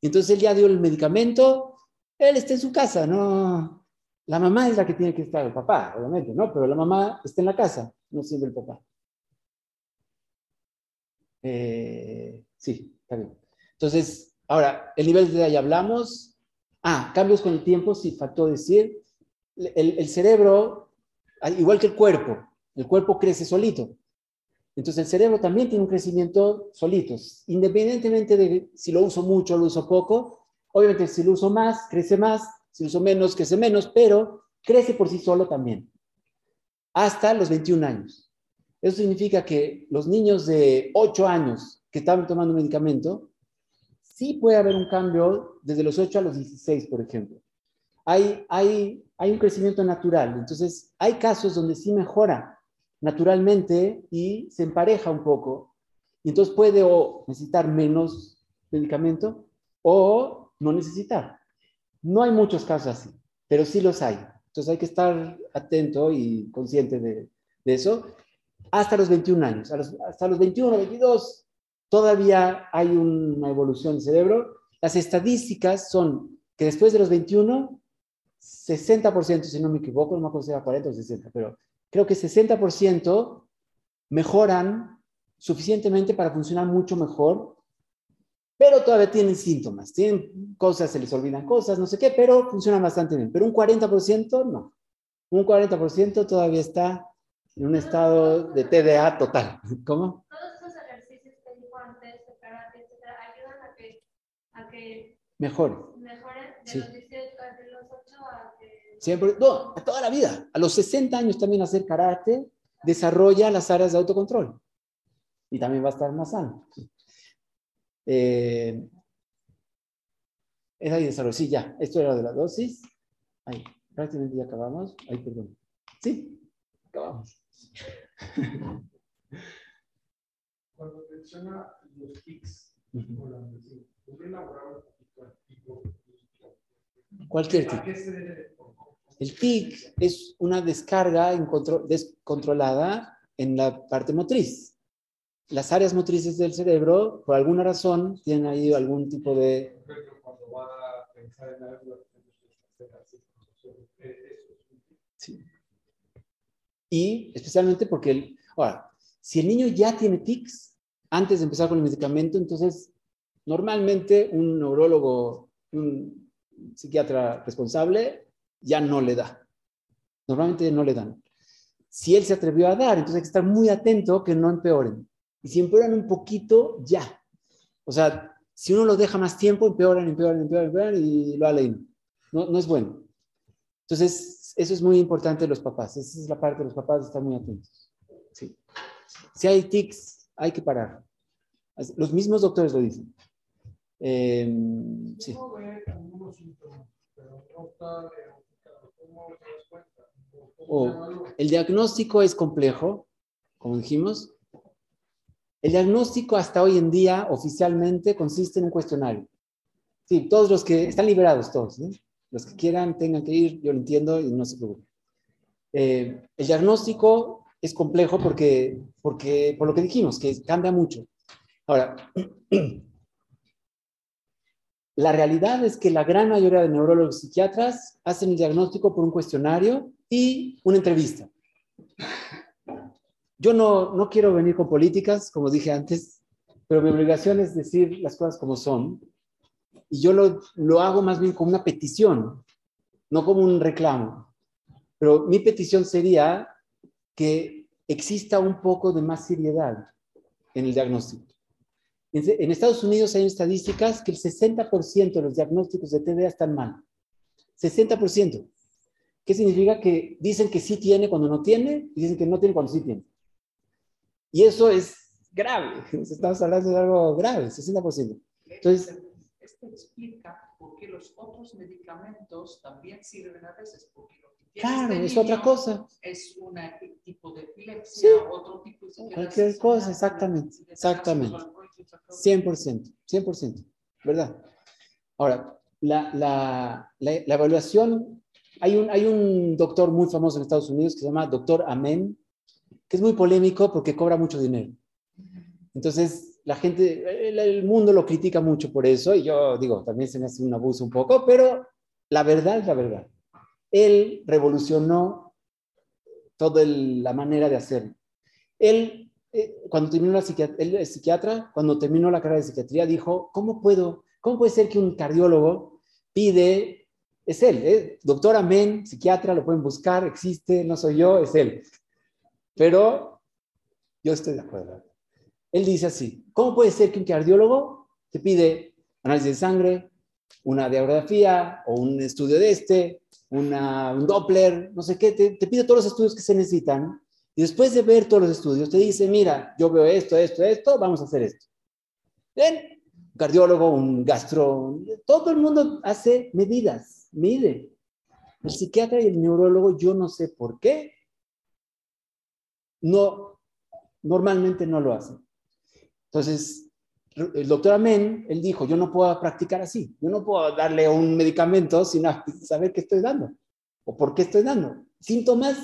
Entonces él ya dio el medicamento, él está en su casa, no. La mamá es la que tiene que estar, el papá, obviamente, ¿no? Pero la mamá está en la casa, no siempre el papá. Eh, sí, está bien. Entonces, ahora, el nivel de edad ya hablamos. Ah, cambios con el tiempo, sí, faltó decir. El, el cerebro, al igual que el cuerpo, el cuerpo crece solito. Entonces el cerebro también tiene un crecimiento solito, independientemente de si lo uso mucho o lo uso poco. Obviamente si lo uso más, crece más, si lo uso menos, crece menos, pero crece por sí solo también. Hasta los 21 años. Eso significa que los niños de 8 años que están tomando medicamento, sí puede haber un cambio desde los 8 a los 16, por ejemplo. Hay, hay, hay un crecimiento natural. Entonces, hay casos donde sí mejora naturalmente y se empareja un poco. Y entonces puede o necesitar menos medicamento o no necesitar. No hay muchos casos así, pero sí los hay. Entonces hay que estar atento y consciente de, eso. Hasta los 21 años, los- hasta los 21, 22, todavía hay una evolución del cerebro. Las estadísticas son que después de los 21, 60%, si no me equivoco, no me acuerdo si era 40 o 60, pero creo que 60% mejoran suficientemente para funcionar mucho mejor, pero todavía tienen síntomas, tienen cosas, se les olvidan cosas, no sé qué, pero funcionan bastante bien. Pero un 40% no. Un 40% todavía está en un estado de TDA total. ¿Cómo? Todos esos ejercicios que antes, de karate, etcétera, ayudan a que, a que Mejor. mejoren de Sí. los 18, de los 8 a que... Siempre, no, a toda la vida. A los 60 años también hacer karate desarrolla las áreas de autocontrol. Y también va a estar más sano. Eh, es ahí desarrollo. Sí, ya. Esto era de la dosis. Ahí, prácticamente ya acabamos. Ahí, perdón. Sí, acabamos. Cuando menciona los tics, Ujú. o la medicina, ¿podría elaborar un poquito el tipo? Cualquier ¿A qué se debe? El tic es una descarga descontrolada en la parte motriz. Las áreas motrices del cerebro, por alguna razón, tienen ahí algún tipo de... Y especialmente porque, ahora, si el niño ya tiene tics antes de empezar con el medicamento, entonces normalmente un neurólogo, un psiquiatra responsable ya no le da. Normalmente no le dan. Si él se atrevió a dar, entonces hay que estar muy atento que no empeoren. Y si empeoran un poquito, ya. O sea, si uno lo deja más tiempo, empeoran, empeoran, empeoran, empeoran y lo alein. No, no es bueno. Entonces, eso es muy importante de los papás. Esa es la parte de los papás, de estar muy atentos. Sí. Si hay tics, hay que parar. Los mismos doctores lo dicen. Eh, sí. ¿O. El diagnóstico es complejo, como dijimos. El diagnóstico hasta hoy en día oficialmente consiste en un cuestionario. Sí, todos los que están liberados, todos. ¿eh? Los que quieran tengan que ir, yo lo entiendo y no se preocupen. Eh, el diagnóstico es complejo porque, porque, por lo que dijimos, que cambia mucho. Ahora, la realidad es que la gran mayoría de neurólogos y psiquiatras hacen el diagnóstico por un cuestionario y una entrevista. Yo no, no quiero venir con políticas, como dije antes, pero mi obligación es decir las cosas como son. Y yo lo, lo hago más bien como una petición, no como un reclamo. Pero mi petición sería que exista un poco de más seriedad en el diagnóstico. En, Estados Unidos hay estadísticas que el 60% de los diagnósticos de TDA están mal. 60%. ¿Qué significa? Que dicen que sí tiene cuando no tiene y dicen que no tiene cuando sí tiene. Y eso es grave. Estamos hablando de algo grave, 60%. Entonces, Esto explica por qué los otros medicamentos también sirven a veces, porque lo que claro, este es otra cosa. Es un tipo de epilepsia, Sí. otro tipo de Cualquier cosa, exactamente, exactamente. 100%, 100%, ¿verdad? Ahora, la, la, la, la evaluación, hay un, hay un doctor muy famoso en Estados Unidos que se llama doctor Amen, que es muy polémico porque cobra mucho dinero. Entonces, la gente, el, mundo lo critica mucho por eso, y yo digo, también se me hace un abuso un poco, pero la verdad es la verdad. Él revolucionó toda la manera de hacerlo. Él, eh, cuando terminó la psiquiatra, cuando terminó la carrera de psiquiatría, dijo, ¿cómo puedo, cómo puede ser que un cardiólogo pide, es él, eh, doctor Amén, psiquiatra, lo pueden buscar, existe, no soy yo, es él. Pero yo estoy de acuerdo. Él dice así, ¿cómo puede ser que un cardiólogo te pide análisis de sangre, una diagrafía o un estudio de este, un Doppler, no sé qué, te, te pide todos los estudios que se necesitan y después de ver todos los estudios te dice, mira, yo veo esto, esto, esto, vamos a hacer esto. Bien, un cardiólogo, un gastro, todo el mundo hace medidas, mide. El psiquiatra y el neurólogo, yo no sé por qué, no, normalmente no lo hacen. Entonces, el doctor Amén, él dijo, yo no puedo practicar así, yo no puedo darle un medicamento sin saber qué estoy dando o por qué estoy dando. Síntomas,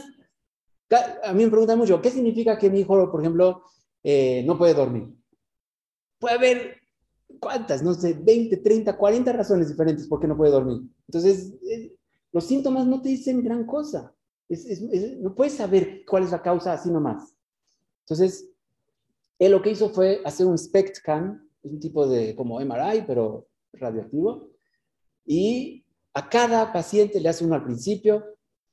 a mí me preguntan mucho, ¿qué significa que mi hijo, por ejemplo, eh, no puede dormir? Puede haber, ¿cuántas? No sé, 20, 30, 40 razones diferentes por qué no puede dormir. Entonces, eh, los síntomas no te dicen gran cosa. Es, es, es, no puedes saber cuál es la causa así nomás. Entonces, él lo que hizo fue hacer un SPECT scan, un tipo de como MRI, pero radioactivo, y a cada paciente le hace uno al principio,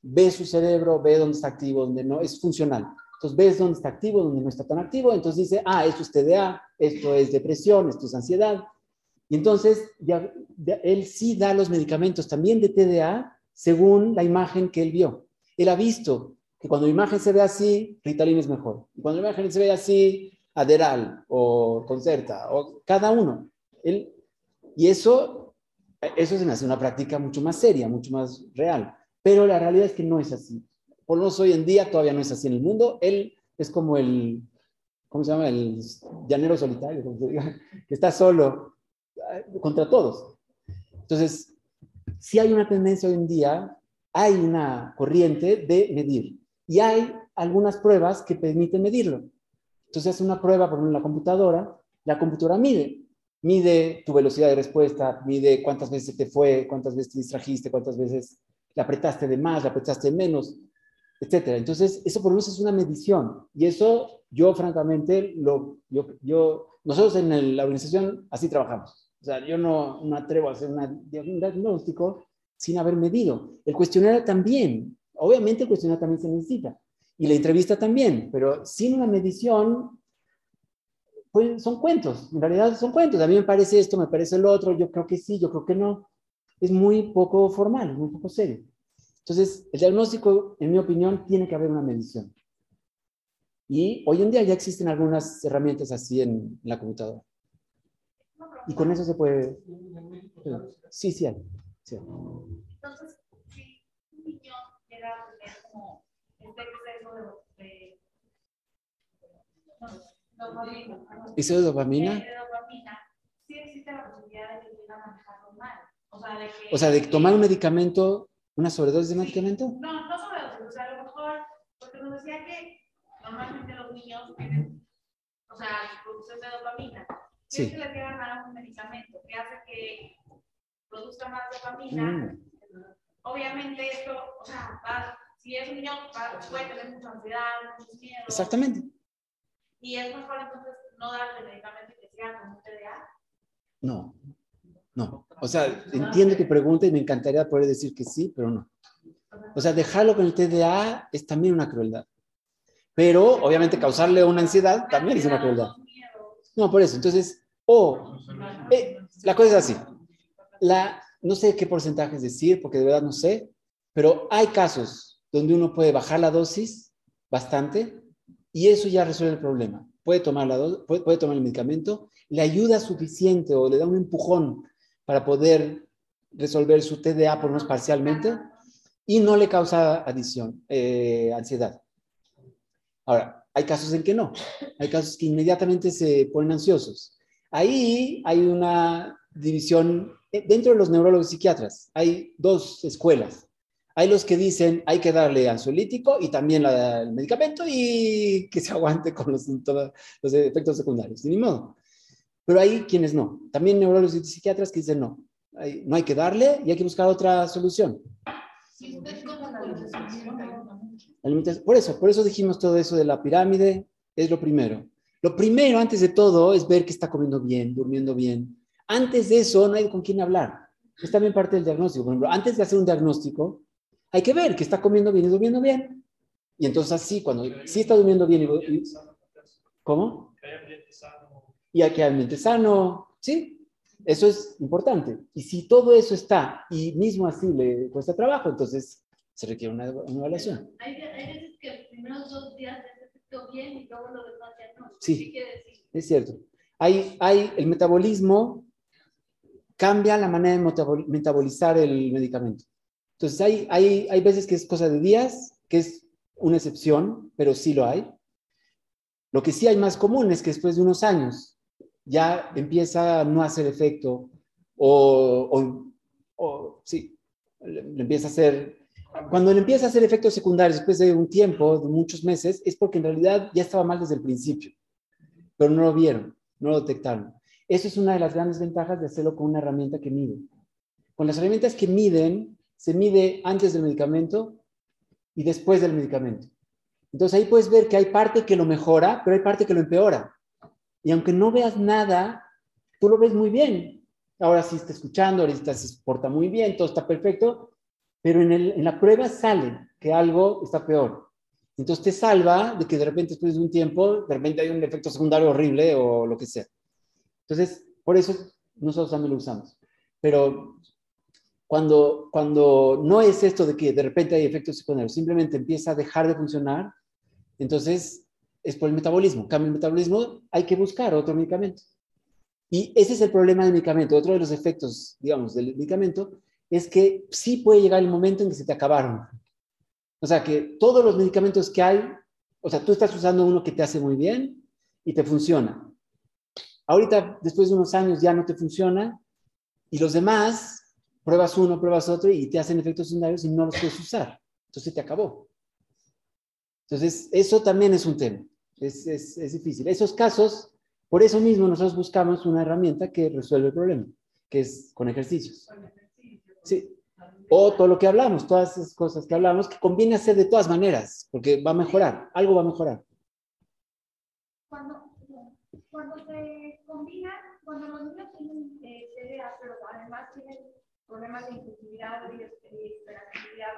ve su cerebro, ve dónde está activo, dónde no, es funcional. Entonces ves dónde está activo, dónde no está tan activo, entonces dice, ah, esto es TDA, esto es depresión, esto es ansiedad. Y entonces ya, ya, él sí da los medicamentos también de TDA según la imagen que él vio. Él ha visto que cuando la imagen se ve así, Ritalin es mejor. Y cuando la imagen se ve así, Aderal o Concerta, o cada uno. Él, y eso, eso se me hace una práctica mucho más seria, mucho más real. Pero la realidad es que no es así. Por lo menos hoy en día todavía no es así en el mundo. Él es como el, ¿cómo se llama? El llanero solitario, como se diga, que está solo contra todos. Entonces, si hay una tendencia hoy en día, hay una corriente de medir. Y hay algunas pruebas que permiten medirlo. Entonces hace una prueba, por ejemplo, en la computadora, la computadora mide, mide tu velocidad de respuesta, mide cuántas veces te fue, cuántas veces te distrajiste, cuántas veces le apretaste de más, le apretaste de menos, etcétera. Entonces, eso por lo menos es una medición. Y eso, yo francamente, lo, yo, yo, nosotros en el, la organización así trabajamos. O sea, yo no, no atrevo a hacer una, un diagnóstico sin haber medido. El cuestionario también, obviamente el cuestionario también se necesita. Y la entrevista también, pero sin una medición, pues son cuentos, en realidad son cuentos. A mí me parece esto, me parece lo otro, yo creo que sí, yo creo que no. Es muy poco formal, muy poco serio. Entonces, el diagnóstico, en mi opinión, tiene que haber una medición. Y hoy en día ya existen algunas herramientas así en, en la computadora. Y con eso se puede... Sí, sí. Sí. Entonces, si un niño llega a tener como este exceso de, de no, no, dopamina. ¿Eso de dopamina? De dopamina. Sí existe la posibilidad de que llegue a manejarlo mal. O sea, de que... O sea, de tomar un medicamento, una sobredosis de medicamento. No, no sobre o sea, a lo mejor, porque nos decía que normalmente los niños tienen, o sea, producción de dopamina. Si Sí. es que les llegan a dar un medicamento que hace que produzca más dopamina, Mm. obviamente esto, o sea, va- si es un niño, va- puede tener mucha ansiedad, muchos miedos. Exactamente. Y es mejor entonces no darle medicamento que siga con un TDA. No, no. O sea, entiendo tu pregunta y me encantaría poder decir que sí, pero no. O sea, dejarlo con el TDA es también una crueldad. Pero, obviamente, causarle una ansiedad también es una crueldad. No, por eso. Entonces, o eh, la cosa es así. La, no sé qué porcentajes decir, porque de verdad no sé, pero hay casos donde uno puede bajar la dosis bastante y eso ya resuelve el problema. Puede tomar, la puede, puede tomar el medicamento, le ayuda suficiente o le da un empujón para poder resolver su TDA por lo menos parcialmente y no le causa adición, eh, ansiedad. Ahora, hay casos en que no. Hay casos que inmediatamente se ponen ansiosos. Ahí hay una división eh, dentro de los neurólogos psiquiatras. Hay dos escuelas. Hay los que dicen hay que darle ansiolítico y también la- el medicamento y que se aguante con los, síntomas- los efectos secundarios. Ni modo. Pero hay quienes no. También neurólogos y psiquiatras que dicen no. Hay- no hay que darle y hay que buscar otra solución. Por eso, por eso dijimos todo eso de la pirámide, es lo primero. Lo primero, antes de todo, es ver que está comiendo bien, durmiendo bien. Antes de eso, no hay con quién hablar. Es también parte del diagnóstico. Por ejemplo, antes de hacer un diagnóstico, hay que ver que está comiendo bien y durmiendo bien. Y entonces así, cuando sí está durmiendo bien y... ¿Cómo? Que hay ambiente sano. y hay que ambiente sano, ¿sí? Eso es importante. Y si todo eso está y mismo así le cuesta trabajo, entonces se requiere una, una evaluación. Hay, hay veces que los primeros dos días se efecto bien y luego lo demás ya no. Sí. Es cierto. Hay, hay el metabolismo cambia la manera de metabol- metabolizar el medicamento. Entonces hay, hay, hay veces que es cosa de días, que es una excepción, pero sí lo hay. Lo que sí hay más común es que después de unos años ya empieza a no hacer efecto o, o- o sí, le, empieza a hacer... Cuando le empieza a hacer efectos secundarios después de un tiempo, de muchos meses, es porque en realidad ya estaba mal desde el principio pero no lo vieron, no lo detectaron. Eso es una de las grandes ventajas de hacerlo con una herramienta que mide. Con las herramientas que miden, se mide antes del medicamento y después del medicamento. Entonces ahí puedes ver que hay parte que lo mejora, pero hay parte que lo empeora. Y aunque no veas nada, tú lo ves muy bien. Ahora sí está escuchando, ahorita se porta muy bien, todo está perfecto, pero en, el- en la prueba sale que algo está peor. Entonces te salva de que de repente después de un tiempo, de repente hay un efecto secundario horrible o lo que sea. Entonces, por eso nosotros también lo usamos. Pero cuando, cuando no es esto de que de repente hay efectos secundarios, simplemente empieza a dejar de funcionar, entonces es por el metabolismo. Cambia el metabolismo, hay que buscar otro medicamento. Y ese es el problema del medicamento. Otro de los efectos, digamos, del medicamento es que sí puede llegar el momento en que se te acabaron. O sea, que todos los medicamentos que hay, o sea, tú estás usando uno que te hace muy bien y te funciona. Ahorita, después de unos años, ya no te funciona y los demás, pruebas uno, pruebas otro y te hacen efectos secundarios y no los puedes usar. Entonces te acabó. Entonces, eso también es un tema. Es, es, es difícil. Esos casos, por eso mismo nosotros buscamos una herramienta que resuelve el problema, que es con ejercicios. Sí. O todo lo que hablamos, todas esas cosas que hablamos, que conviene hacer de todas maneras, porque va a mejorar, algo va a mejorar. Cuando, cuando se combina, cuando los niños tienen eh, TDA, pero además tienen problemas de impulsividad y de hiperactividad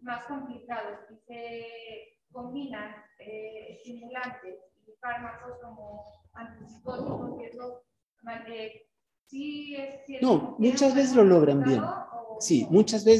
más complicados y se combinan eh, estimulantes y fármacos como antipsicóticos y eso, eh, sí es cierto No, muchas es veces lo logran bien. o- Sí, muchas veces